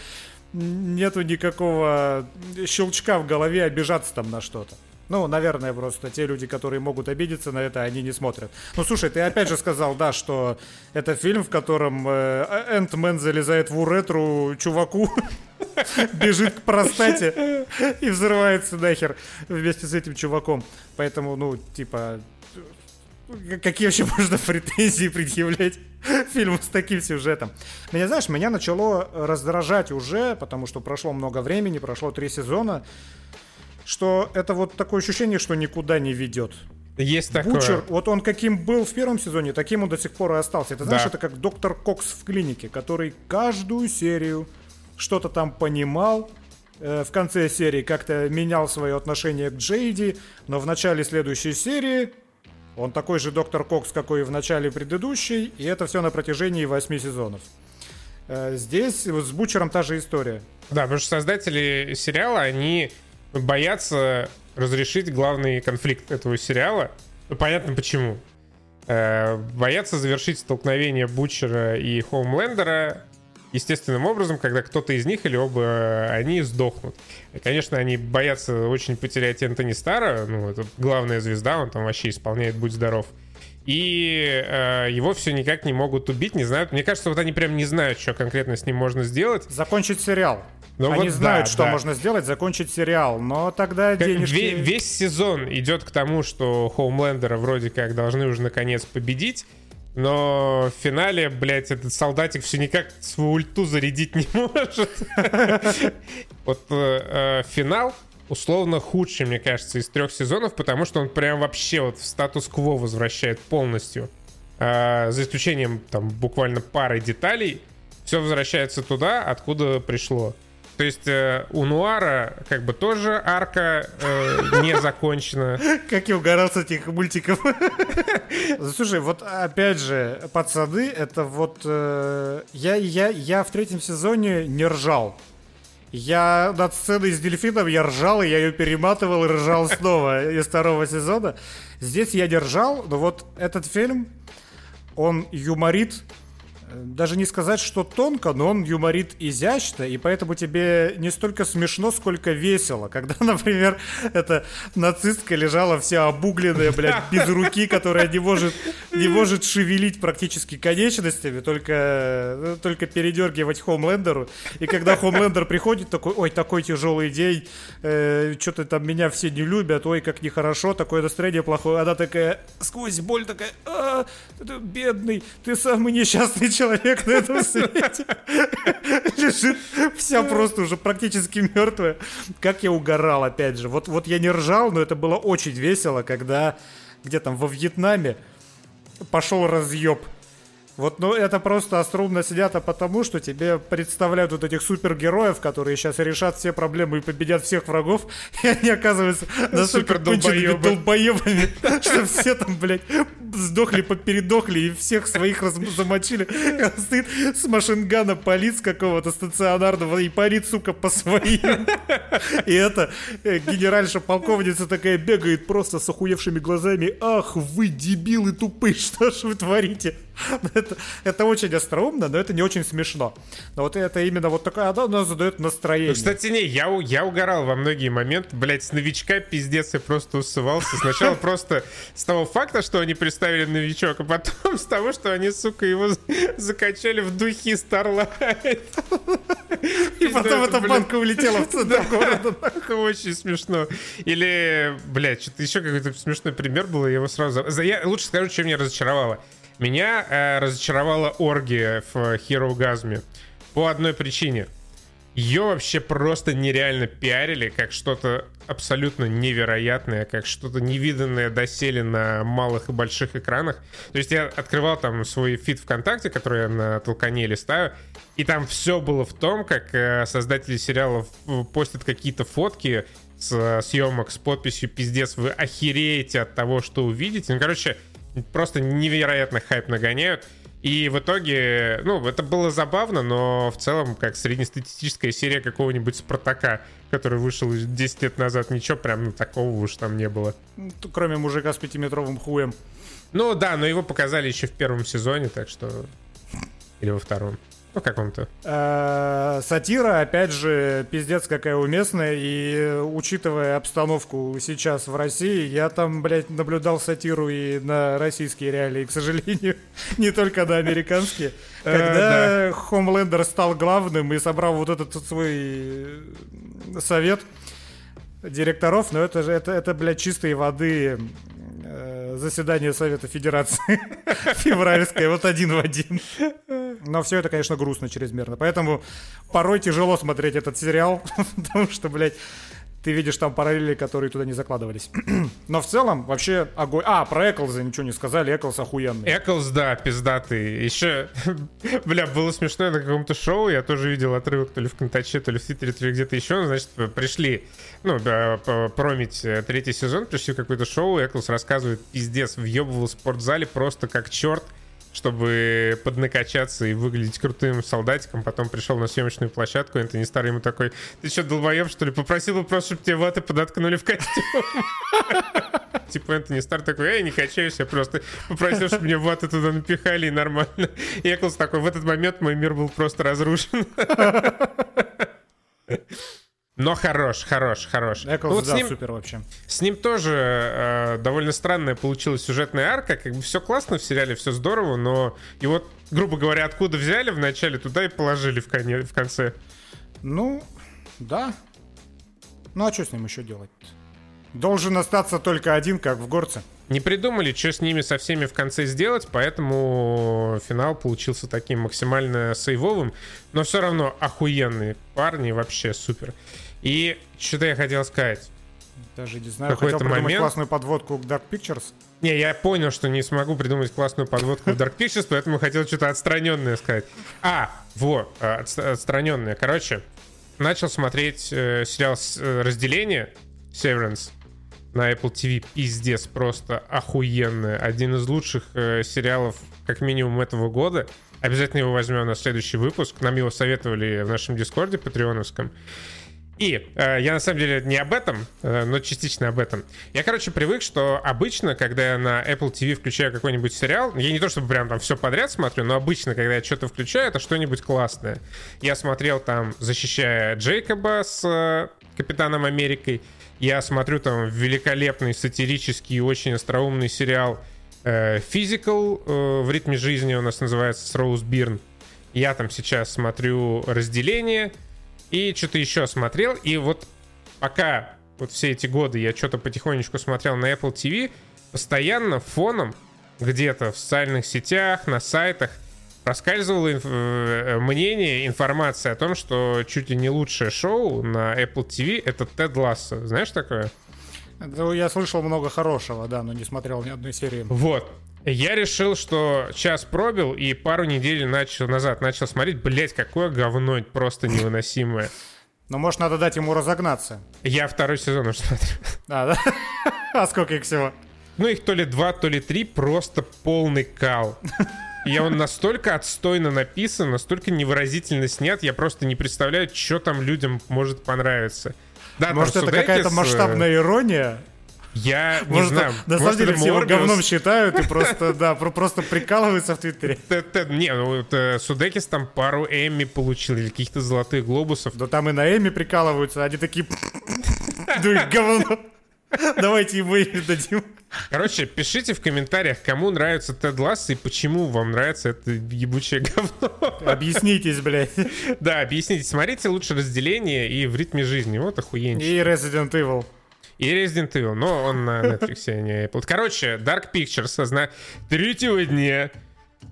нету никакого щелчка в голове обижаться там на что-то. Ну, наверное, просто те люди, которые могут обидеться на это, они не смотрят. Ну, слушай, ты опять же сказал, да, что это фильм, в котором Энтмен залезает в уретру чуваку, бежит к простате и взрывается нахер вместе с этим чуваком. Поэтому, ну, типа, какие вообще можно претензии предъявлять фильму с таким сюжетом. Меня, знаешь, меня начало раздражать уже, потому что прошло много времени, прошло три сезона, что это вот такое ощущение, что никуда не ведет. Есть такое. Бучер, вот он каким был в первом сезоне, таким он до сих пор и остался. Это знаешь, да. это как доктор Кокс в клинике, который каждую серию что-то там понимал, э, в конце серии как-то менял свое отношение к Джейди, но в начале следующей серии он такой же доктор Кокс, какой и в начале предыдущей, и это все на протяжении восьми сезонов. Э, здесь с Бучером та же история. Да, потому что создатели сериала, они боятся разрешить главный конфликт этого сериала. Ну, понятно почему. Э, боятся завершить столкновение Бучера и Хоумлендера естественным образом, когда кто-то из них или оба э, они сдохнут. И, конечно, они боятся очень потерять Энтони Стара, ну, это главная звезда, он там вообще исполняет «Будь здоров». И э, его все никак не могут убить, не знают. Мне кажется, вот они прям не знают, что конкретно с ним можно сделать. Закончить сериал. Ну, Они вот знают, да, что да. можно сделать, закончить сериал, но тогда денежки... Весь, весь сезон идет к тому, что Хоумлендера вроде как должны уже наконец победить, но в финале, блядь, этот солдатик все никак свою ульту зарядить не может. Вот э, э, финал условно худший, мне кажется, из трех сезонов, потому что он прям вообще вот в статус-кво возвращает полностью. Э, за исключением там буквально пары деталей, все возвращается туда, откуда пришло. То есть э, у Нуара как бы тоже арка э, не закончена. Как я угорал с этих мультиков. Слушай, вот опять же, пацаны, это вот... Э, я, я, я в третьем сезоне не ржал. Я над сценой с дельфином я ржал, и я ее перематывал и ржал снова из второго сезона. Здесь я держал, но вот этот фильм, он юморит даже не сказать, что тонко, но он юморит изящно, и поэтому тебе не столько смешно, сколько весело. Когда, например, эта нацистка лежала вся обугленная, блядь, без руки, которая не может, не может шевелить практически конечностями, только, только передергивать Хомлендеру. И когда Хомлендер приходит, такой, ой, такой тяжелый день, э, что-то там меня все не любят, ой, как нехорошо, такое настроение плохое. Она такая, сквозь боль такая, а, бедный, ты самый несчастный человек на этом свете лежит вся просто уже практически мертвая. Как я угорал, опять же. Вот, вот я не ржал, но это было очень весело, когда где там во Вьетнаме пошел разъеб вот, ну, это просто остроумно сидят, а потому что тебе представляют вот этих супергероев, которые сейчас решат все проблемы и победят всех врагов, и они оказываются настолько конченными долбоебами, что все там, блядь, сдохли, попередохли и всех своих замочили. Стоит с машингана полиц какого-то стационарного и парит, сука, по своим. И это э, генеральша полковница такая бегает просто с охуевшими глазами. Ах, вы дебилы тупые, что ж вы творите? это, это очень остроумно, но это не очень смешно. Но вот это именно вот такое, оно задает настроение. Ну, кстати, не, я, я угорал во многие моменты. Блять, с новичка пиздец я просто усывался. Сначала просто с того факта, что они представили новичок, а потом с того, что они, сука, его закачали в духи Starlight. И потом эта банка улетела в центр города. Очень смешно. Или, блядь, что-то еще какой-то смешной пример был, я его сразу... Я лучше скажу, чем меня разочаровало. Меня э, разочаровала оргия в Hero Gasm по одной причине. Ее вообще просто нереально пиарили, как что-то абсолютно невероятное, как что-то невиданное доселе на малых и больших экранах. То есть я открывал там свой feed ВКонтакте, который я на толкане листаю, и там все было в том, как э, создатели сериалов постят какие-то фотки с э, съемок с подписью «Пиздец, вы охереете от того, что увидите». Ну, короче, просто невероятно хайп нагоняют. И в итоге, ну, это было забавно, но в целом, как среднестатистическая серия какого-нибудь Спартака, который вышел 10 лет назад, ничего прям ну, такого уж там не было. Ну, кроме мужика с пятиметровым хуем. Ну да, но его показали еще в первом сезоне, так что... Или во втором. Ну, каком-то. Э, сатира, опять же, пиздец какая уместная. И учитывая обстановку сейчас в России, я там, блядь, наблюдал сатиру и на российские реалии, к сожалению, не только на американские. Э, Когда Хомлендер стал главным и собрал вот этот свой совет директоров, но это же, это, это, блядь, чистой воды заседание Совета Федерации февральское, вот один в один. Но все это, конечно, грустно чрезмерно. Поэтому порой тяжело смотреть этот сериал, потому что, блядь, ты видишь там параллели, которые туда не закладывались. Но в целом вообще огонь. А, про Эклза ничего не сказали, Эклз охуенный. Эклз, да, пиздатый. Еще, бля, было смешно на каком-то шоу, я тоже видел отрывок то ли в Контаче, то ли в Твиттере, то ли где-то еще. Значит, пришли, ну, промить э, третий сезон, пришли в какое-то шоу, Эклз рассказывает, пиздец, въебывал в спортзале просто как черт чтобы поднакачаться и выглядеть крутым солдатиком. Потом пришел на съемочную площадку, Энтони Старый ему такой, ты что, долбоеб, что ли? Попросил бы просто, чтобы тебе ваты подоткнули в костюм. Типа Энтони Стар такой, эй, не качаюсь, я просто попросил, чтобы мне ваты туда напихали, и нормально. И Эклс такой, в этот момент мой мир был просто разрушен. Но хорош, хорош, хорош. Эклс, ну, вот да, с ним, супер вообще. С ним тоже э, довольно странная получилась сюжетная арка. Как бы все классно в сериале, все здорово, но его, грубо говоря, откуда взяли в начале, туда и положили в, коне, в конце. Ну, да. Ну а что с ним еще делать? Должен остаться только один, как в горце. Не придумали, что с ними со всеми в конце сделать, поэтому финал получился таким максимально сейвовым, но все равно охуенные парни, вообще супер. И что-то я хотел сказать. Даже не знаю, какой-то хотел момент... классную подводку к Dark Pictures. Не, я понял, что не смогу придумать классную подводку в Dark Pictures, поэтому хотел что-то отстраненное сказать. А, во, отстраненное. Короче, начал смотреть э, сериал э, «Разделение», Severance, на Apple TV. Пиздец, просто охуенный. Один из лучших э, сериалов, как минимум, этого года. Обязательно его возьмем на следующий выпуск. Нам его советовали в нашем дискорде патреоновском. И э, я на самом деле не об этом, э, но частично об этом. Я, короче, привык, что обычно, когда я на Apple TV включаю какой-нибудь сериал, я не то чтобы прям там все подряд смотрю, но обычно, когда я что-то включаю, это что-нибудь классное. Я смотрел там, защищая Джейкоба с э, Капитаном Америкой. Я смотрю там великолепный сатирический, очень остроумный сериал э, Physical э, в ритме жизни у нас называется с Роуз Бирн. Я там сейчас смотрю разделение и что-то еще смотрел. И вот пока вот все эти годы я что-то потихонечку смотрел на Apple TV, постоянно фоном где-то в социальных сетях, на сайтах проскальзывало инф- э, мнение, информация о том, что чуть ли не лучшее шоу на Apple TV это Тед Лассо. Знаешь такое? Я слышал много хорошего, да, но не смотрел ни одной серии. Вот. Я решил, что час пробил и пару недель начал, назад начал смотреть. Блять, какое говно просто невыносимое. Но может надо дать ему разогнаться. Я второй сезон уже смотрю. А, да? А сколько их всего? Ну, их то ли два, то ли три, просто полный кал. И он настолько отстойно написан, настолько невыразительно снят, я просто не представляю, что там людям может понравиться. Да, Может, это какая-то э, масштабная ирония? Я не Может, знаю. на самом деле все его говном считают и просто, да, про- просто прикалываются в Твиттере. Не, ну вот, э, Судекис там пару Эмми получил или каких-то золотых глобусов. Да там и на Эми прикалываются, они такие... И говно. Давайте ему Эми дадим. Короче, пишите в комментариях, кому нравится Тед Ласс и почему вам нравится это ебучее говно. Объяснитесь, блядь. Да, объясните. Смотрите лучше разделение и в ритме жизни. Вот охуенчик. И Resident Evil. И Resident Evil, но он на Netflix, а не Apple. Короче, Dark Pictures созна... третьего дня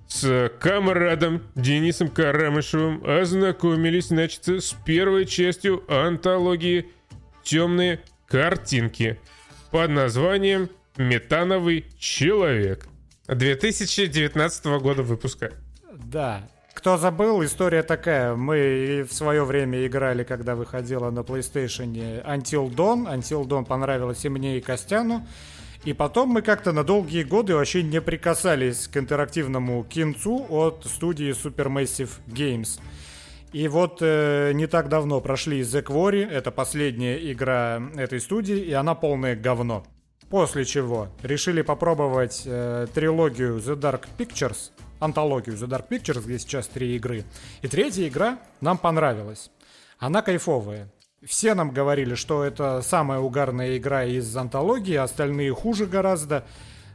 с камарадом Денисом Карамышевым ознакомились, значит, с первой частью антологии «Темные картинки» под названием «Метановый человек» 2019 года выпуска. Да. Кто забыл, история такая. Мы в свое время играли, когда выходила на PlayStation Until Dawn. Until Dawn понравилась и мне, и Костяну. И потом мы как-то на долгие годы вообще не прикасались к интерактивному кинцу от студии Supermassive Games. И вот э, не так давно прошли The Quarry, это последняя игра этой студии, и она полное говно. После чего решили попробовать э, трилогию The Dark Pictures, антологию The Dark Pictures, где сейчас три игры. И третья игра нам понравилась. Она кайфовая. Все нам говорили, что это самая угарная игра из антологии, остальные хуже гораздо.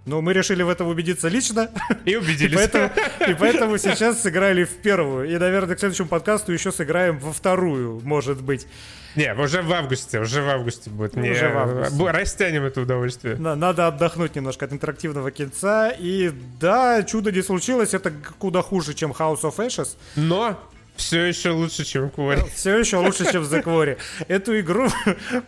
Но мы решили в этом убедиться лично. И И убедились. поэтому, и поэтому сейчас сыграли в первую. И, наверное, к следующему подкасту еще сыграем во вторую, может быть. Не, уже в августе, уже в августе будет. Не, Уже в августе. Растянем это удовольствие. На- Надо отдохнуть немножко от интерактивного кинца. И да, чудо не случилось. Это куда хуже, чем House of Ashes. Но все еще лучше, чем Куори. Все еще лучше, чем в The Quarry. Эту игру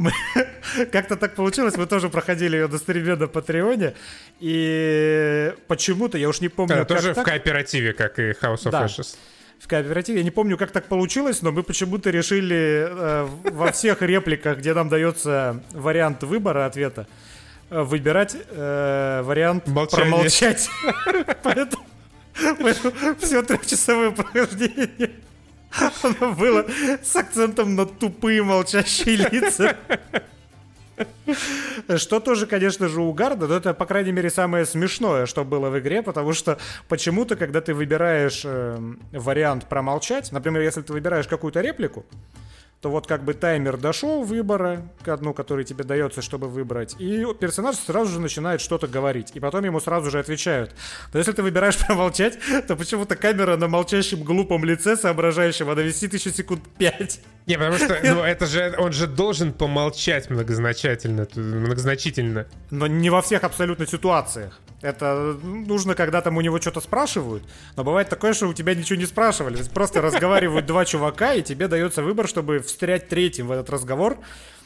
как-то так получилось. Мы тоже проходили ее стриме на Патреоне. И почему-то, я уж не помню, Да, тоже в так. кооперативе, как и House of Да. Ashes. в кооперативе. Я не помню, как так получилось, но мы почему-то решили э, во всех репликах, где нам дается вариант выбора ответа, э, выбирать э, вариант Молчание. промолчать. Поэтому все трехчасовое прохождение оно было с акцентом на тупые молчащие лица. Что тоже, конечно же, угарно, но это, по крайней мере, самое смешное, что было в игре, потому что почему-то, когда ты выбираешь э, вариант промолчать, например, если ты выбираешь какую-то реплику, то вот как бы таймер дошел выбора, к одну, который тебе дается, чтобы выбрать, и персонаж сразу же начинает что-то говорить, и потом ему сразу же отвечают. Но если ты выбираешь промолчать, то почему-то камера на молчащем глупом лице соображающем, она висит еще секунд пять. Не, потому что, ну, это же, он же должен помолчать многозначительно, многозначительно. Но не во всех абсолютно ситуациях. Это нужно, когда там у него что-то спрашивают. Но бывает такое, что у тебя ничего не спрашивали. Просто разговаривают два чувака, и тебе дается выбор, чтобы встрять третьим в этот разговор.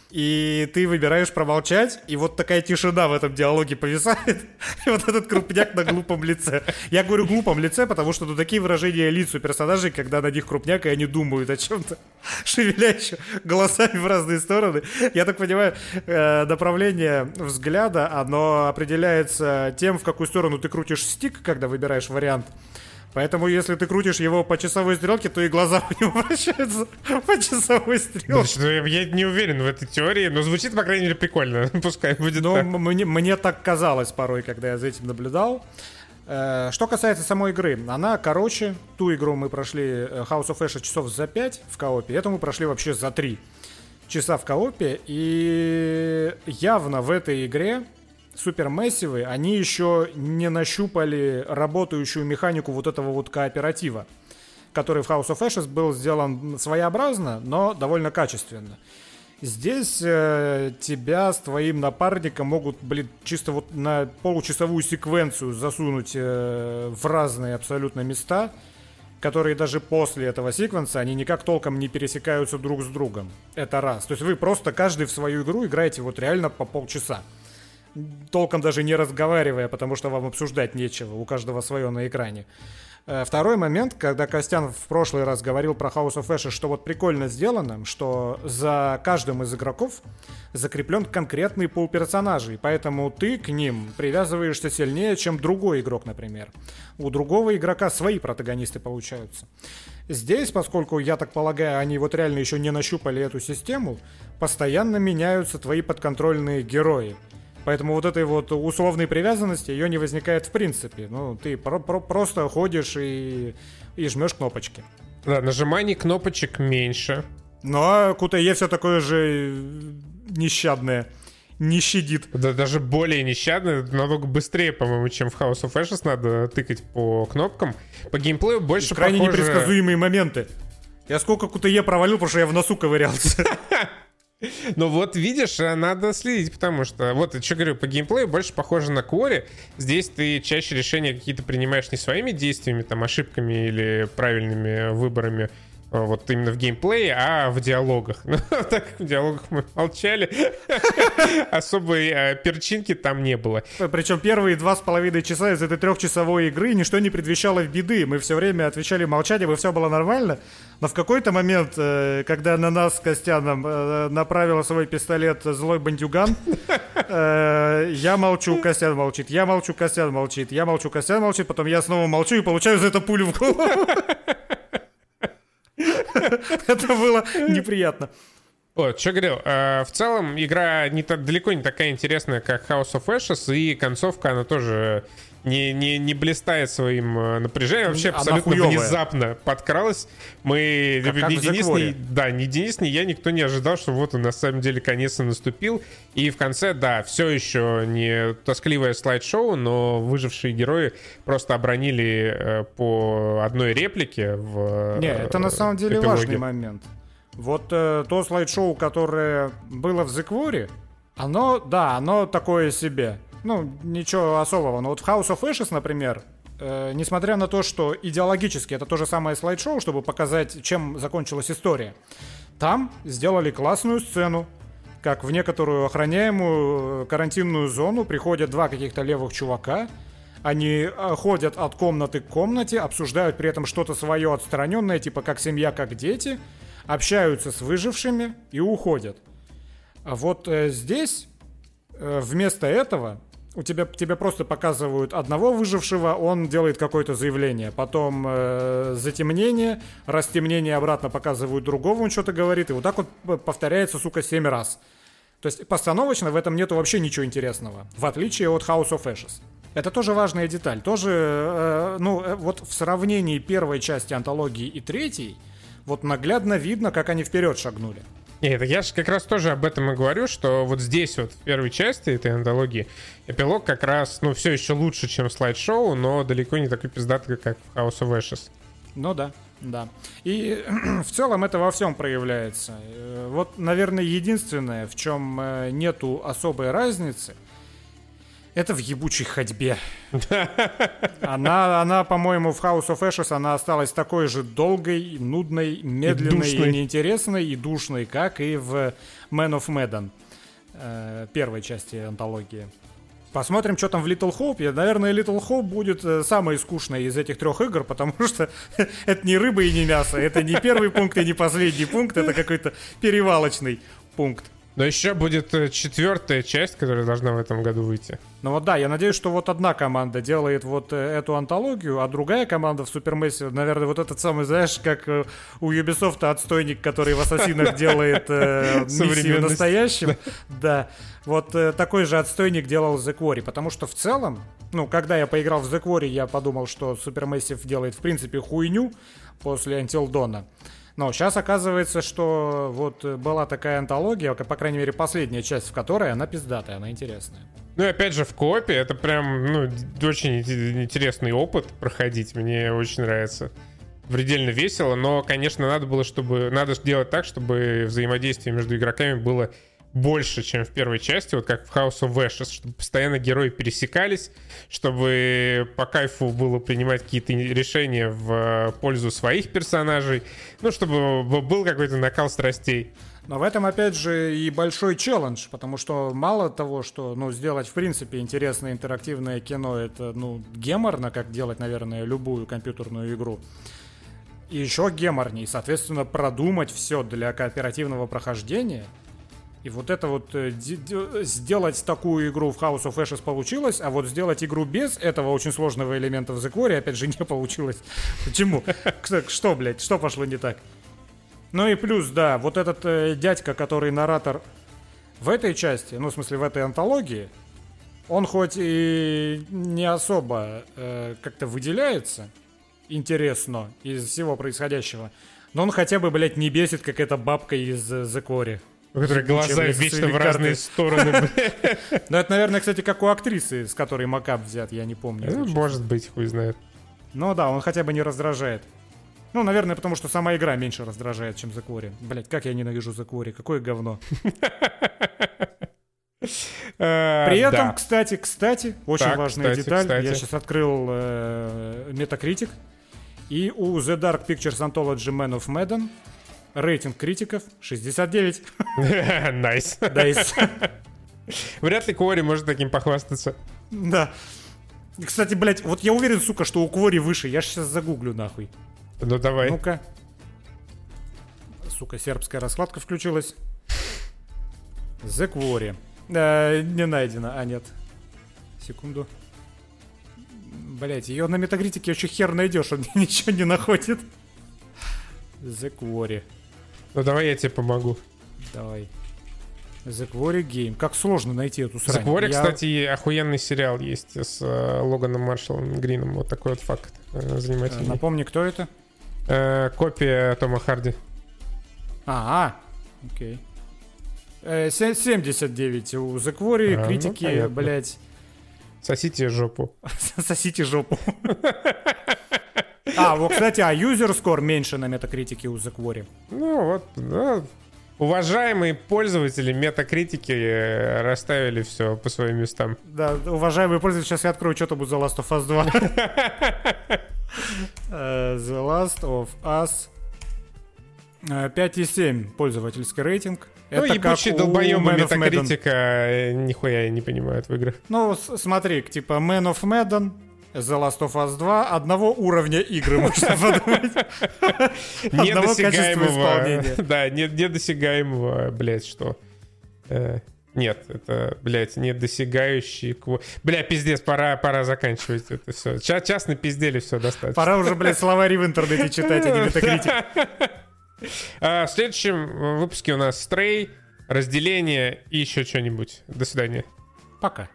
И ты выбираешь промолчать, и вот такая тишина в этом диалоге повисает. И вот этот крупняк на глупом лице. Я говорю глупом лице, потому что ну, такие выражения лиц у персонажей, когда на них крупняк, и они думают о чем-то, шевеля еще голосами в разные стороны. Я так понимаю, э, направление взгляда, оно определяется тем, в какую сторону ты крутишь стик, когда выбираешь вариант. Поэтому, если ты крутишь его по часовой стрелке, то и глаза у него вращаются по часовой стрелке. Значит, ну, я не уверен в этой теории, но звучит, по крайней мере, прикольно. Пускай будет Ну, так. мне, мне так казалось порой, когда я за этим наблюдал. Э, Что касается самой игры, она короче. Ту игру мы прошли э, House of Ashes часов за 5 в коопе, эту мы прошли вообще за 3 часа в коопе. И явно в этой игре супермессивы, они еще не нащупали работающую механику вот этого вот кооператива, который в House of Ashes был сделан своеобразно, но довольно качественно. Здесь э, тебя с твоим напарником могут, блин, чисто вот на получасовую секвенцию засунуть э, в разные абсолютно места. которые даже после этого секвенса, они никак толком не пересекаются друг с другом. Это раз. То есть вы просто каждый в свою игру играете вот реально по полчаса. Толком даже не разговаривая, потому что вам обсуждать нечего, у каждого свое на экране. Э, второй момент, когда Костян в прошлый раз говорил про House of Ashes, что вот прикольно сделано, что за каждым из игроков закреплен конкретный пул персонажей, поэтому ты к ним привязываешься сильнее, чем другой игрок, например. У другого игрока свои протагонисты получаются. Здесь, поскольку, я так полагаю, они вот реально еще не нащупали эту систему, постоянно меняются твои подконтрольные герои. Поэтому вот этой вот условной привязанности ее не возникает в принципе. Ну, ты про- про- просто ходишь и, и жмешь кнопочки. Да, нажиманий кнопочек меньше. Ну, а QTE все такое же нещадное. Не щадит. Да, даже более нещадно, намного быстрее, по-моему, чем в House of Ashes надо тыкать по кнопкам. По геймплею больше Крайне похоже... непредсказуемые моменты. Я сколько QTE провалил, потому что я в носу ковырялся. Ну вот видишь, а надо следить, потому что, вот, что говорю, по геймплею больше похоже на Кори. Здесь ты чаще решения какие-то принимаешь не своими действиями, там, ошибками или правильными выборами, вот именно в геймплее, а в диалогах. Ну, так в диалогах мы молчали. Особой а, перчинки там не было. Причем первые два с половиной часа из этой трехчасовой игры ничто не предвещало в беды. Мы все время отвечали молчанием, и все было нормально. Но в какой-то момент, э, когда на нас с Костяном э, направил свой пистолет злой бандюган, э, я молчу, Костян молчит, я молчу, Костян молчит, я молчу, Костян молчит, потом я снова молчу и получаю за это пулю в голову. Это было неприятно. Вот, что говорил, э, в целом игра не так, далеко не такая интересная, как House of Ashes, и концовка, она тоже не, не, не блистает своим э, напряжением, вообще Она абсолютно хуёвая. внезапно подкралась. Мы, Как- как ни Денис, ни, да, ни Денис, ни я, никто не ожидал, что вот он на самом деле конец и наступил. И в конце, да, все еще не тоскливое слайд-шоу, но выжившие герои просто обронили э, по одной реплике в Не, это на самом деле эпилоге. важный момент. Вот э, то слайд-шоу, которое было в Quarry, оно, да, оно такое себе. Ну, ничего особого. Но вот в House of Ashes, например, э, несмотря на то, что идеологически это то же самое слайд-шоу, чтобы показать, чем закончилась история, там сделали классную сцену, как в некоторую охраняемую э, карантинную зону приходят два каких-то левых чувака, они э, ходят от комнаты к комнате, обсуждают при этом что-то свое отстраненное, типа как семья, как дети, общаются с выжившими и уходят. А вот э, здесь э, вместо этого у тебя тебе просто показывают одного выжившего, он делает какое-то заявление, потом э, затемнение, растемнение обратно показывают другого, он что-то говорит, и вот так вот повторяется, сука, семь раз. То есть постановочно в этом нету вообще ничего интересного, в отличие от House of Ashes. Это тоже важная деталь. Тоже, э, ну, э, вот в сравнении первой части антологии и третьей, вот наглядно видно, как они вперед шагнули. Нет, я же как раз тоже об этом и говорю, что вот здесь вот в первой части этой антологии эпилог как раз, ну, все еще лучше, чем слайд-шоу, но далеко не такой пиздатый, как в House of Ashes. Ну да, да. И в целом это во всем проявляется. Э, Вот, наверное, единственное, в чем э, нету особой разницы, это в ебучей ходьбе. Она, она, по-моему, в House of Ashes она осталась такой же долгой, нудной, медленной и, душной. неинтересной и душной, как и в Man of Medan, э, первой части антологии. Посмотрим, что там в Little Hope. Я, наверное, Little Hope будет э, самой скучной из этих трех игр, потому что это не рыба и не мясо. Это не первый пункт и не последний пункт. Это какой-то перевалочный пункт. Но еще будет э, четвертая часть, которая должна в этом году выйти. Ну вот да, я надеюсь, что вот одна команда делает вот э, эту антологию, а другая команда в Супермессе, наверное, вот этот самый, знаешь, как э, у Ubisoft отстойник, который в Ассасинах делает Современность. настоящем. Да. Вот такой же отстойник делал The Quarry, потому что в целом, ну, когда я поиграл в The Quarry, я подумал, что Supermassive делает, в принципе, хуйню после Until Dawn. Но сейчас оказывается, что вот э, была такая антология, по крайней мере, последняя часть, в которой она пиздатая, она интересная. Ну и опять же в копе это прям, ну, очень ин- интересный опыт проходить. Мне очень нравится. Предельно весело, но, конечно, надо было, чтобы... Надо ж делать так, чтобы взаимодействие между игроками было больше, чем в первой части, вот как в House of Ashes, чтобы постоянно герои пересекались, чтобы по кайфу было принимать какие-то решения в пользу своих персонажей, ну, чтобы был какой-то накал страстей. Но в этом, опять же, и большой челлендж, потому что мало того, что, ну, сделать, в принципе, интересное интерактивное кино, это, ну, геморно, как делать, наверное, любую компьютерную игру. И еще геморней, соответственно, продумать все для кооперативного прохождения. И вот это вот э, сделать такую игру в House of Ashes получилось, а вот сделать игру без этого очень сложного элемента в The Quarry, опять же, не получилось. Почему? Что, блядь, что пошло не так? Ну и плюс, да, вот этот э, дядька, который наратор в этой части, ну, в смысле, в этой антологии, он хоть и не особо э, как-то выделяется, интересно, из всего происходящего, но он хотя бы, блядь, не бесит, как эта бабка из э, The Quarry. У которой глаза вечно в разные стороны. Ну, это, наверное, кстати, как у актрисы, с которой макап взят, я не помню. Ну, может быть, хуй знает. Ну да, он хотя бы не раздражает. Ну, наверное, потому что сама игра меньше раздражает, чем The Quarry. Блять, как я ненавижу The Quarry, какое говно. Э, При этом, кстати, кстати, очень важная деталь. Я сейчас открыл э, Metacritic. И у The Dark Pictures Anthology Man of Madden рейтинг критиков 69. Nice. Nice. Вряд ли Quarry может таким похвастаться. Да. Кстати, блядь, вот я уверен, сука, что у Quarry выше. Я сейчас загуглю нахуй. Ну давай. Ну-ка. Сука, сербская раскладка включилась. The Quarry. Э, не найдено. А, нет. Секунду. Блять, ее на метакритике еще хер найдешь, он ничего не находит. The Quarry. Ну давай я тебе помогу. Давай. The Quarry Game. Как сложно найти эту срань. The Quarry, я... кстати, охуенный сериал есть с э, Логаном Маршалом Грином. Вот такой вот факт э, занимательный. Напомни, кто это? Э, копия Тома Харди. А, -а окей. Э, 79 у The Quarry, а, ну, критики, ну, блядь. Сосите жопу. Сосите жопу. А, вот, кстати, а user score меньше на метакритике у The Quarry. Ну вот, да. Уважаемые пользователи метакритики э, расставили все по своим местам. Да, уважаемые пользователи, сейчас я открою, что-то будет за Last of Us 2. Э, The Last of Us 5,7 э, пользовательский рейтинг. Ну, Это ебучие долбоемы метакритика нихуя не понимают в играх. Ну, смотри, типа Man of Madden, The Last of Us 2 одного уровня игры, можно подумать. Недосягаемого. Да, недосягаемого, блядь, что... Э, нет, это, блядь, недосягающий... Бля, пиздец, пора, пора заканчивать это все. Час, час на пиздели все достаточно. Пора уже, блядь, словари в интернете читать, а не метакритик. А, в следующем выпуске у нас стрей, разделение и еще что-нибудь. До свидания. Пока.